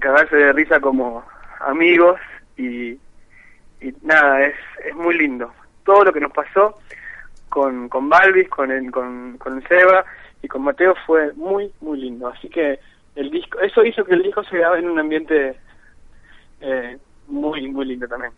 cagarse de risa como amigos y, y nada, es, es muy lindo. Todo lo que nos pasó con, con Balvis, con el, con, con Seba y con Mateo fue muy, muy lindo. Así que el disco, eso hizo que el disco se grabara en un ambiente eh, muy, muy lindo también.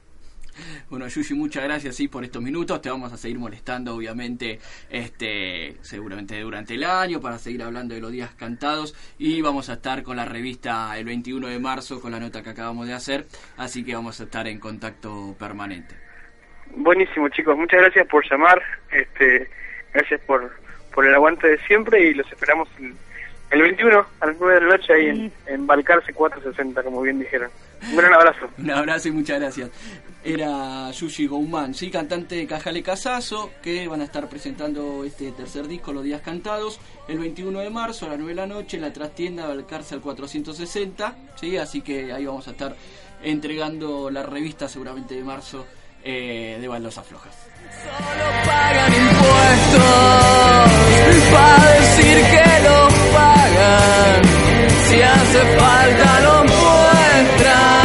Bueno, Yushi, muchas gracias sí, por estos minutos. Te vamos a seguir molestando, obviamente, este, seguramente durante el año, para seguir hablando de los días cantados. Y vamos a estar con la revista el 21 de marzo, con la nota que acabamos de hacer. Así que vamos a estar en contacto permanente. Buenísimo, chicos. Muchas gracias por llamar. Este, gracias por, por el aguante de siempre y los esperamos el, 21 a las 9 de la noche ahí en, en Balcarce 460, como bien dijeron. Un gran abrazo. Un abrazo y muchas gracias. Era Yushi Gouman, sí, cantante de Cajale Casazo, que van a estar presentando este tercer disco, Los Días Cantados, el 21 de marzo a las 9 de la noche en la trastienda del Cárcel 460, sí, así que ahí vamos a estar entregando la revista seguramente de marzo eh, de Baldosas Flojas. Solo pagan impuestos para decir que los pagan, si hace falta lo igual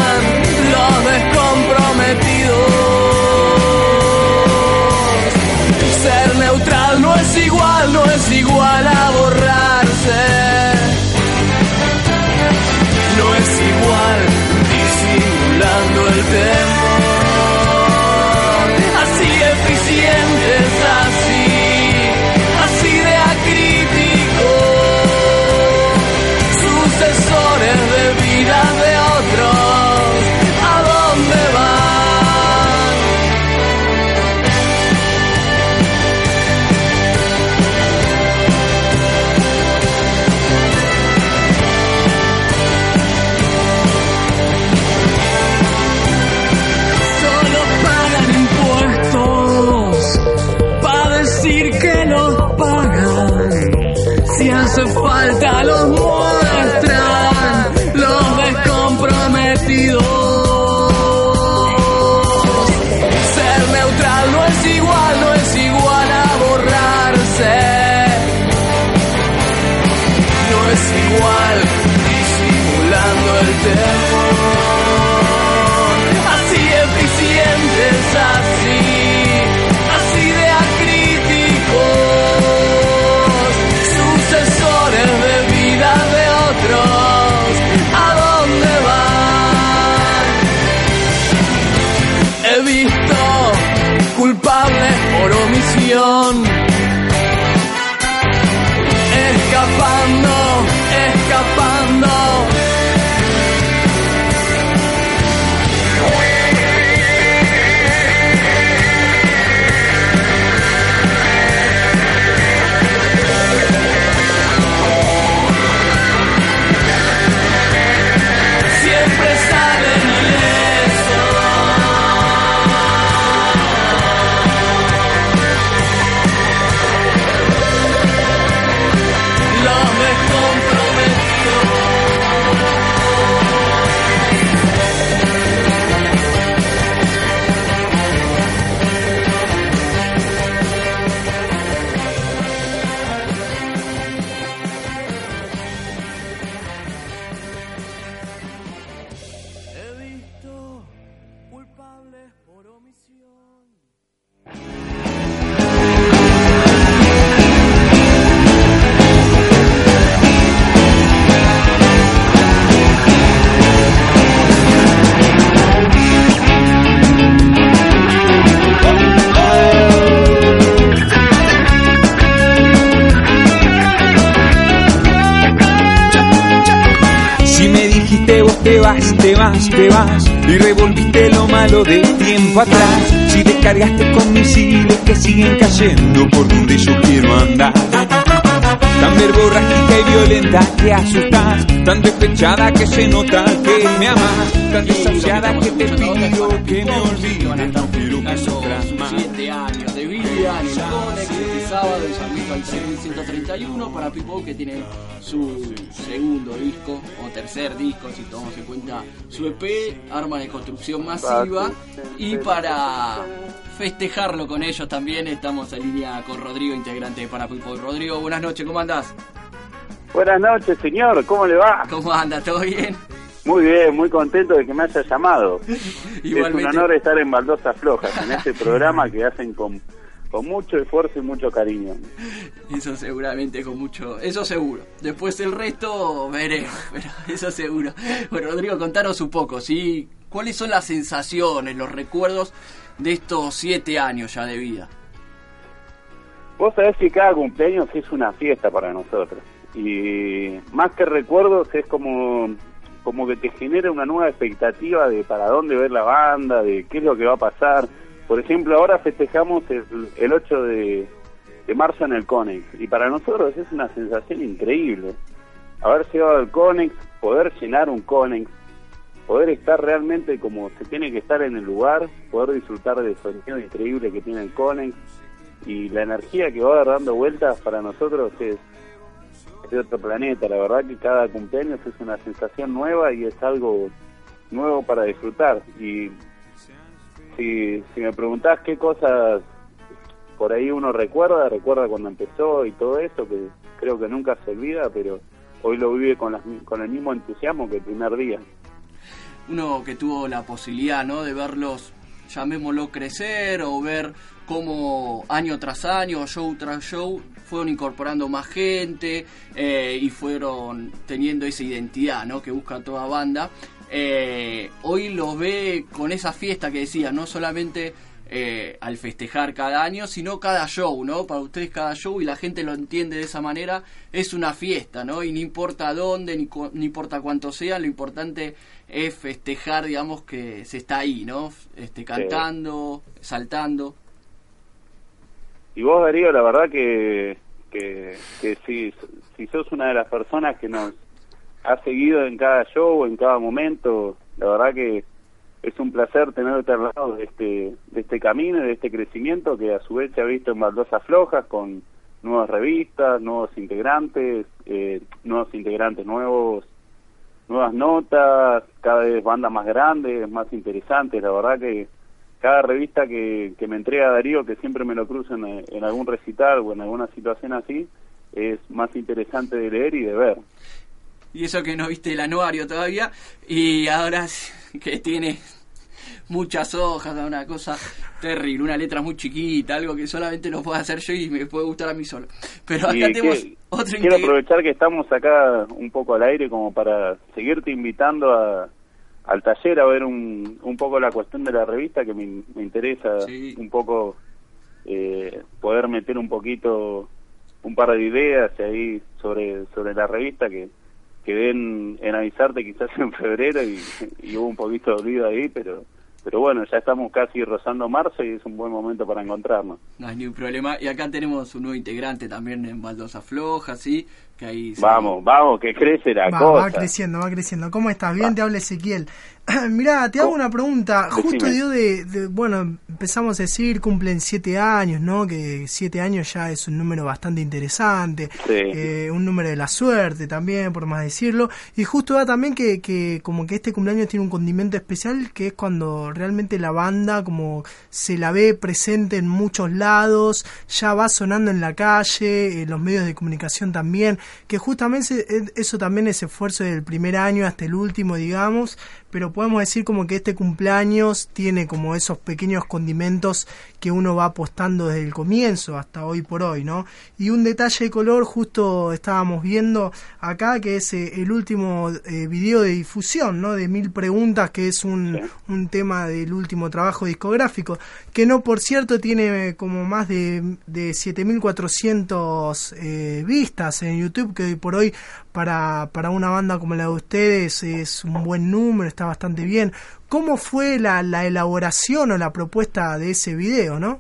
cayendo por donde yo quiero andar Tan verborrágica y violenta que asustas Tan despechada que se nota que me amas Tan desafiada que te pido que me olvides No quiero que sufras más. Siete años de vida en el Conex este sábado en San Luis al 131 para People que tiene su segundo disco o tercer disco si tomamos en cuenta su EP, Arma de Construcción Masiva. Y para festejarlo con ellos también estamos en línea con Rodrigo, integrante de Para People. Rodrigo, buenas noches, ¿cómo andás? Buenas noches, señor. ¿Cómo le va? ¿Cómo anda? ¿Todo bien? Muy bien, muy contento de que me haya llamado. Igualmente. Es un honor estar en Baldosas Flojas, en este programa que hacen con, con mucho esfuerzo y mucho cariño. Eso seguramente con mucho, eso seguro. Después el resto veremos, pero eso seguro. Bueno, Rodrigo, contanos un poco, ¿sí? ¿Cuáles son las sensaciones, los recuerdos de estos siete años ya de vida? Vos sabés que cada cumpleaños es una fiesta para nosotros. Y más que recuerdos es como, como que te genera una nueva expectativa de para dónde ver la banda, de qué es lo que va a pasar. Por ejemplo, ahora festejamos el, el 8 de, de marzo en el Conex. Y para nosotros es una sensación increíble. Haber llegado al Conex, poder llenar un Conex, poder estar realmente como se tiene que estar en el lugar, poder disfrutar del sonido increíble que tiene el Conex y la energía que va dando vueltas para nosotros es, de otro planeta. La verdad que cada cumpleaños es una sensación nueva y es algo nuevo para disfrutar. Y si, si me preguntás qué cosas por ahí uno recuerda, recuerda cuando empezó y todo eso, que creo que nunca se olvida, pero hoy lo vive con, las, con el mismo entusiasmo que el primer día. Uno que tuvo la posibilidad, ¿no? De verlos, llamémoslo crecer o ver cómo año tras año, show tras show, fueron incorporando más gente eh, y fueron teniendo esa identidad, ¿no? Que busca toda banda. Eh, hoy lo ve con esa fiesta que decía, no solamente eh, al festejar cada año, sino cada show, ¿no? Para ustedes cada show y la gente lo entiende de esa manera, es una fiesta, ¿no? Y no importa dónde, ni, no importa cuánto sea, lo importante es festejar, digamos, que se está ahí, ¿no? Este, cantando, saltando. Y vos, Darío, la verdad que, que, que si, si sos una de las personas que nos ha seguido en cada show, en cada momento, la verdad que es un placer tenerte al lado de este, de este camino y de este crecimiento que a su vez se ha visto en baldosas flojas con nuevas revistas, nuevos integrantes, eh, nuevos integrantes nuevos, nuevas notas, cada vez bandas más grandes, más interesantes. La verdad que cada revista que, que me entrega Darío, que siempre me lo cruzo en, en algún recital o en alguna situación así, es más interesante de leer y de ver. Y eso que no viste el anuario todavía, y ahora que tiene muchas hojas, una cosa terrible, una letra muy chiquita, algo que solamente lo puedo hacer yo y me puede gustar a mí solo. Pero acá Y tenemos que- otro Quiero aprovechar que estamos acá un poco al aire como para seguirte invitando a, al taller a ver un, un poco la cuestión de la revista que me, me interesa un poco eh, poder meter un poquito un par de ideas ahí sobre sobre la revista que quedé en, en avisarte quizás en febrero y, y hubo un poquito de olvido ahí pero pero bueno ya estamos casi rozando marzo y es un buen momento para encontrarnos No hay ningún problema. Y acá tenemos un nuevo integrante también en Baldosa Floja, ¿sí? Que ahí se- vamos vamos que crece la Va, cosa va creciendo, va creciendo. ¿Cómo estás? Bien, te habla Ezequiel. Mirá, te hago una pregunta. Justo dio de, de- bueno, empezamos a decir, cumplen siete años, ¿no? Que siete años ya es un número bastante interesante. Sí. Eh, un número de la suerte también, por más decirlo. Y justo da también que, que como que este cumpleaños tiene un condimento especial, que es cuando realmente la banda como se la ve presente en muchos lados, ya va sonando en la calle, en los medios de comunicación también, que justamente ese- eso también es esfuerzo del primer año hasta el último, digamos, pero podemos decir como que este cumpleaños tiene como esos pequeños condimentos que uno va apostando desde el comienzo hasta hoy por hoy, ¿no? Y un detalle de color justo estábamos viendo acá que es eh, el último eh, video de difusión, ¿no? De Mil Preguntas, que es un, un tema del último trabajo discográfico, que no por cierto tiene como más de, de 7400 eh, vistas en YouTube, que hoy por hoy para, para una banda como la de ustedes es un buen número, está bastante bien. ¿Cómo fue la, la elaboración o la propuesta de ese video, no?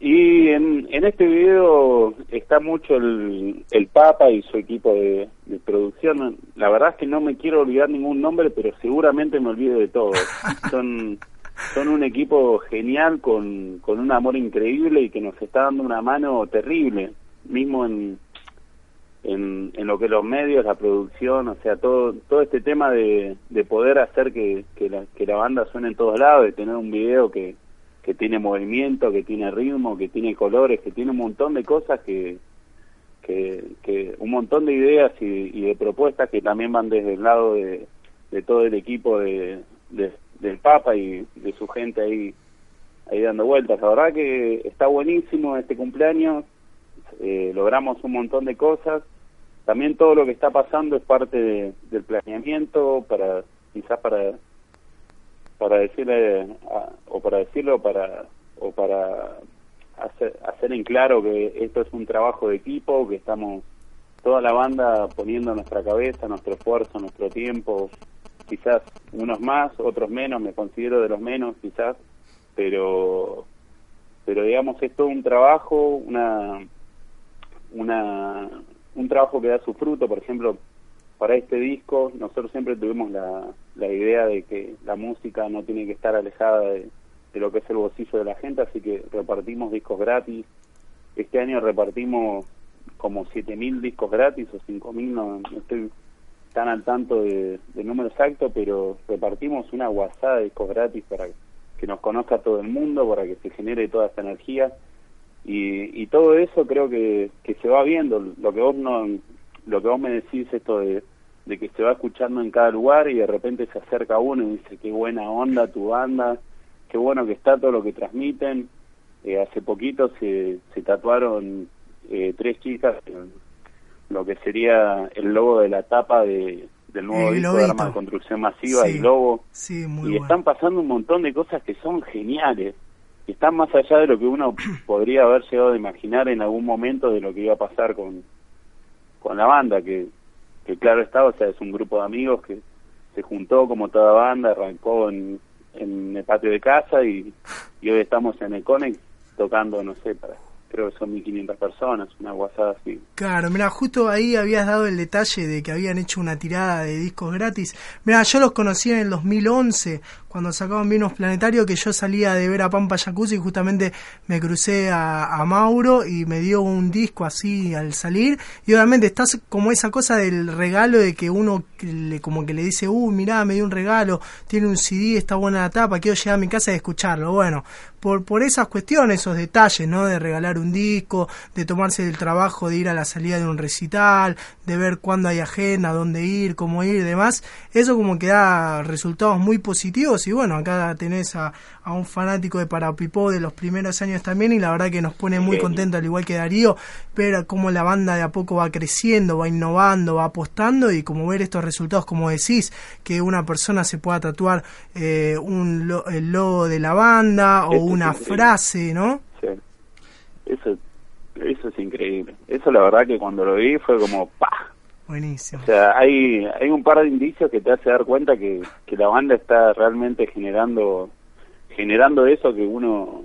Y en, en este video está mucho el, el Papa y su equipo de, de producción. La verdad es que no me quiero olvidar ningún nombre, pero seguramente me olvido de todos. Son, son un equipo genial con, con un amor increíble y que nos está dando una mano terrible, mismo en, en, en lo que los medios, la producción, o sea, todo todo este tema de, de poder hacer que, que, la, que la banda suene en todos lados, de tener un video que, que tiene movimiento, que tiene ritmo, que tiene colores, que tiene un montón de cosas que, que, un montón de ideas y, y de propuestas que también van desde el lado de, de todo el equipo de, de- del Papa y de su gente ahí ahí dando vueltas. La verdad que está buenísimo este cumpleaños, eh, logramos un montón de cosas. También todo lo que está pasando es parte de- del planeamiento para quizás para para decirle o para decirlo para o para hacer, hacer en claro que esto es un trabajo de equipo que estamos toda la banda poniendo nuestra cabeza nuestro esfuerzo nuestro tiempo quizás unos más otros menos me considero de los menos quizás pero pero digamos es todo un trabajo una una un trabajo que da su fruto por ejemplo para este disco nosotros siempre tuvimos la, la idea de que la música no tiene que estar alejada de, de lo que es el bolsillo de la gente, así que repartimos discos gratis. Este año repartimos como 7.000 discos gratis o 5.000, no, no estoy tan al tanto de- número exacto, pero repartimos una guasada de discos gratis para que nos conozca todo el mundo, para que se genere toda esta energía. Y, y todo eso creo que, que se va viendo. Lo que vos no, lo que vos me decís esto de, de que se va escuchando en cada lugar y de repente se acerca uno y dice qué buena onda tu banda, qué bueno que está todo lo que transmiten. Eh, hace poquito se, se tatuaron eh, tres chicas en lo que sería el logo de la tapa de, del nuevo El disco de. Arma de Construcción Masiva, Sí. Sí, muy y bueno. están pasando un montón de cosas que son geniales. Están más allá de lo que uno podría haber llegado a imaginar en algún momento de lo que iba a pasar con, con la banda, que, que claro está, o sea, es un grupo de amigos que se juntó como toda banda, arrancó en, en el patio de casa y, y hoy estamos en el Conex tocando, no sé, para creo que son 1500 personas, una guasada así. Claro, mira, justo ahí habías dado el detalle de que habían hecho una tirada de discos gratis. Mira, yo los conocí en el 2011, cuando sacaban Vinos Planetario, que yo salía de ver a Pampa Jacuzzi y justamente me crucé a Mauro y me dio un disco así al salir. Y obviamente estás como esa cosa del regalo de que uno le, como que le dice, uh, mirá, me dio un regalo, tiene un CD, está buena la tapa, quiero llegar a mi casa y escucharlo. Bueno, por, por esas cuestiones, esos detalles, ¿no? De regalar un disco, de tomarse el trabajo de ir a la salida de un recital, de ver cuándo hay agenda, dónde ir, cómo ir y demás, eso como que da resultados muy positivos y bueno, acá tenés a, a un fanático de Parapipó de los primeros años también y la verdad que nos pone muy contento al igual que Darío, ver cómo la banda de a poco va creciendo, va innovando, va apostando y como ver estos resultados como decís, que una persona se pueda tatuar eh, un lo- el logo de la banda o una frase, ¿no? Sí. Eso, eso es increíble. Eso la verdad que cuando lo vi fue como ¡pah! Buenísimo. O sea, hay, hay un par de indicios que te hace dar cuenta que, que la banda está realmente generando generando eso que uno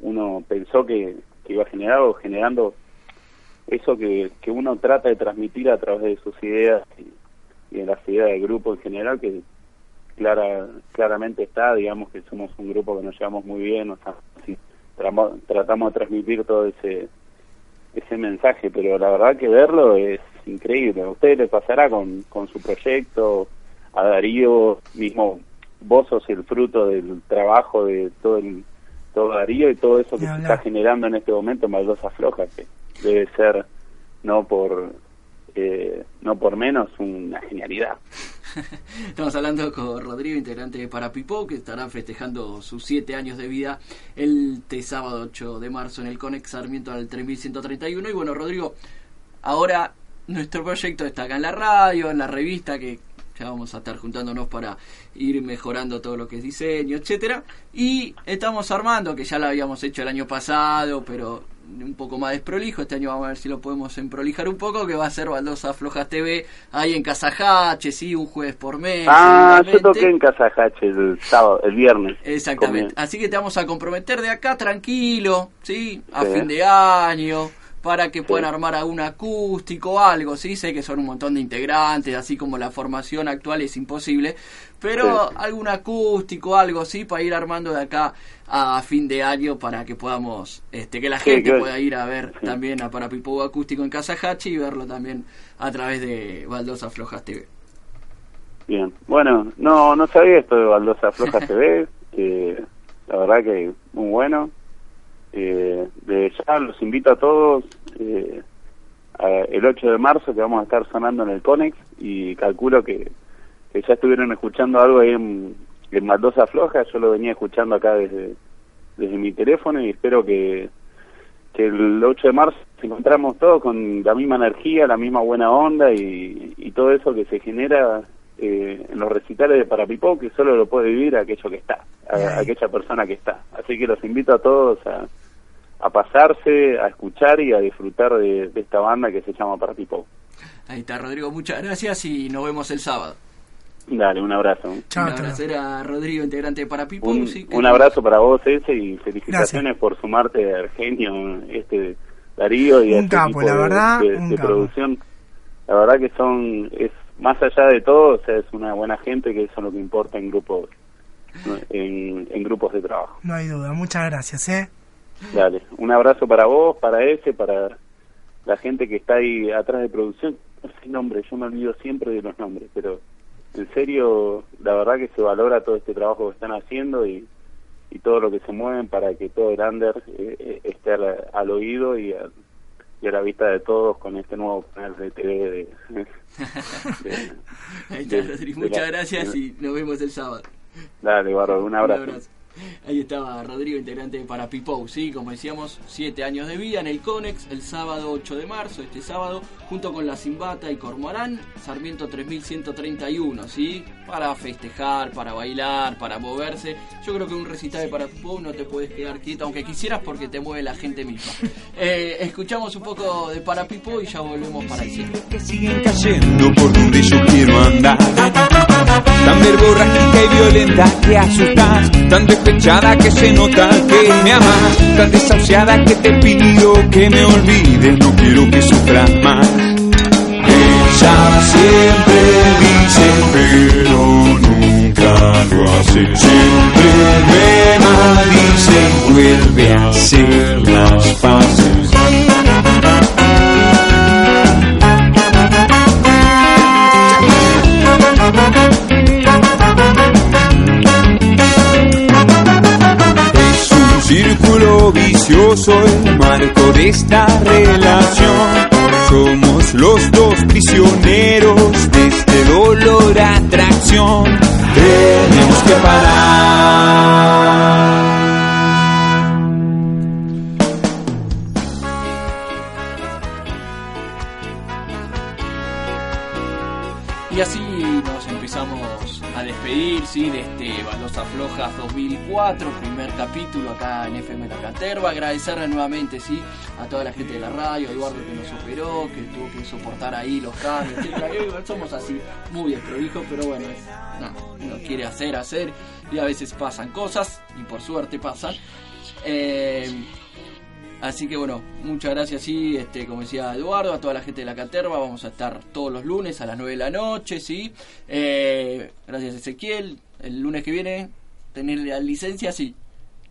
uno pensó que, que iba a generar o generando eso que, que uno trata de transmitir a través de sus ideas y, y de las ideas del grupo en general que clara claramente está digamos que somos un grupo que nos llevamos muy bien o sea, sí, tramo- tratamos de transmitir todo ese ese mensaje, pero la verdad que verlo es increíble. A ustedes les pasará con, con su proyecto, a Darío, mismo vos sos el fruto del trabajo de todo el, todo Darío y todo eso que se está generando en este momento en Baldosa Floja, que debe ser no por no por menos una genialidad. Estamos hablando con Rodrigo, integrante de Parapipó, que estará festejando sus siete años de vida el este sábado 8 de marzo en el Conex Sarmiento al 3131. Y bueno, Rodrigo, ahora nuestro proyecto está acá en la radio, en la revista, que ya vamos a estar juntándonos para ir mejorando todo lo que es diseño, etcétera. Y estamos armando, que ya lo habíamos hecho el año pasado, pero un poco más desprolijo. Este año vamos a ver si lo podemos emprolijar un poco, que va a ser Baldosa Flojas TV ahí en Casajache, sí, un jueves por mes. Ah, yo toqué en Casajache el sábado, el viernes. Exactamente. Así que te vamos a comprometer de acá tranquilo, ¿sí? A Sí. fin de año, para que puedan armar algún acústico o algo, ¿sí? Sé que son un montón de integrantes, así como la formación actual es imposible, pero algún acústico, algo, ¿sí? Para ir armando de acá a fin de año para que podamos, este, que la gente pueda ir a ver también a Parapipo Acústico en Casa Hachi y verlo también a través de Baldosa Flojas TV. Bien, bueno, no no sabía esto de Baldosa Floja TV, que la verdad que muy bueno. Eh, de ya los invito a todos eh, a- el 8 de marzo que vamos a estar sonando en el Conex y calculo que, que ya estuvieron escuchando algo ahí en, en Baldosa Floja, yo lo venía escuchando acá desde, desde mi teléfono y espero que, que el 8 de marzo nos encontramos todos con la misma energía, la misma buena onda y, y todo eso que se genera eh, en los recitales de Parapipó, que solo lo puede vivir aquello que está, a- aquella persona que está. Así que los invito a todos a, a pasarse, a escuchar y a disfrutar de, de esta banda que se llama Parapipó. Ahí está, Rodrigo, muchas gracias y nos vemos el sábado. Dale, un abrazo. un abrazo era Rodrigo, integrante de Parapipo. Un, sí, que- un abrazo para vos, ese, y felicitaciones por sumarte al genio este Darío y a Un este capo, equipo la de, verdad, de- un de capo. producción. La verdad que son, es más allá de todo, o sea, es una buena gente que eso es lo que importa en grupos, en, en grupos de trabajo. No hay duda, muchas gracias, ¿eh? Dale, un abrazo para vos, para ese, para la gente que está ahí atrás de producción. No sé nombre, yo me olvido siempre de los nombres, pero en serio, la verdad que se valora todo este trabajo que están haciendo y, y todo lo que se mueven para que todo el under eh, eh, esté al, al oído y a, y a la vista de todos con este nuevo canal de TV de, Ahí está, Muchas gracias y nos vemos el sábado. Dale, Barro, un abrazo. Ahí estaba Rodrigo, integrante de Parapipou, sí, como decíamos, siete años de vida en el Conex, el sábado 8 de marzo, este sábado, junto con la Zimbata y Cormorán, Sarmiento 3131, sí, para festejar, para bailar, para moverse. Yo creo que un recital de Parapipou no te puedes quedar quieto, aunque quisieras, porque te mueve la gente misma. Eh, escuchamos un poco de Parapipou y ya volvemos para el cierre. siguen cayendo por donde yo quiero andar. Tan verborrágica y violenta que asustas, tan despechada que se nota que me amas, tan desahuciada que te pido que me olvides, no quiero que sufras más. Ella siempre dice, pero nunca lo hace. Siempre me maldice vuelve a hacer las paces. Círculo vicioso el marco de esta relación. Somos los dos prisioneros de este dolor atracción. Tenemos que parar. Flojas 2004, primer capítulo acá en FM La Caterva. Agradecerle nuevamente, ¿sí? A toda la gente de la radio, a Eduardo que nos operó, que tuvo que soportar ahí los cambios, somos así, muy desprolijos, pero bueno, no, quiere hacer, hacer, y a veces pasan cosas, y por suerte pasan. Eh, Así que bueno, muchas gracias, sí, este, como decía Eduardo, a toda la gente de la Caterva, vamos a estar todos los lunes a las 9 de la noche, sí. Eh, gracias Ezequiel, el lunes que viene, tener la licencia, sí.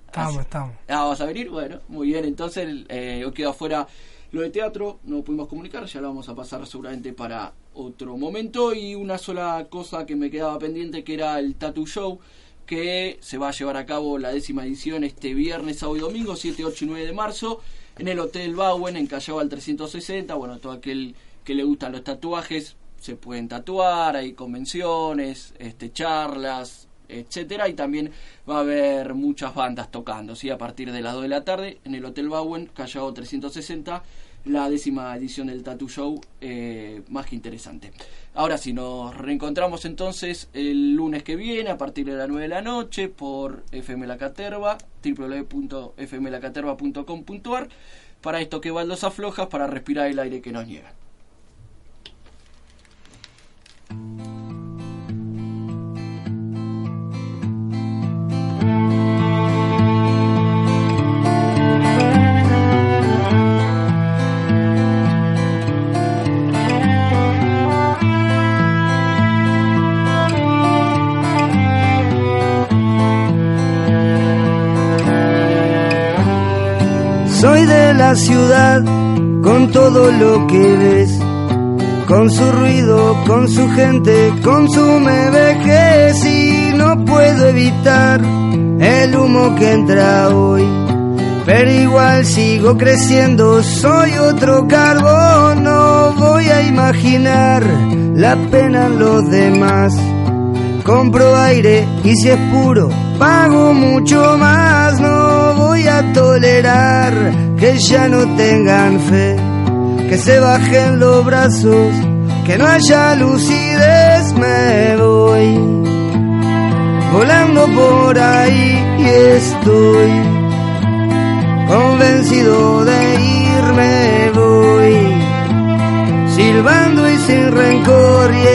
Estamos, estamos. Ah, ¿vas a venir? Bueno, muy bien, entonces eh, yo quedo afuera lo de teatro, no pudimos comunicar, ya lo vamos a pasar seguramente para otro momento. Y una sola cosa que me quedaba pendiente, que era el Tattoo Show, que se va a llevar a cabo la décima edición este viernes, sábado y domingo, 7, 8 y 9 de marzo, en el Hotel Bauen, en Callao al 360. Bueno, todo aquel que le gustan los tatuajes se pueden tatuar, hay convenciones, este, charlas, etcétera, y también va a haber muchas bandas tocando, ¿sí? A partir de las 2 de la tarde en el Hotel Bauen, Callao 360, la décima edición del Tattoo Show, eh, más que interesante. Ahora sí, nos reencontramos entonces el lunes que viene a partir de las 9 de la noche por FM La Caterva, www.fmlacaterva.com.ar para esto que baldosas flojas para respirar el aire que nos niega. Ciudad con todo lo que ves, con su ruido, con su gente, con su vejez y no puedo evitar el humo que entra hoy. Pero igual sigo creciendo, soy otro carbón, no voy a imaginar la pena en los demás. Compro aire y si es puro, pago mucho más, no voy a tolerar que ya no tengan fe, que se bajen los brazos, que no haya lucidez, me voy. Volando por ahí y estoy convencido de irme voy. Silbando y sin rencor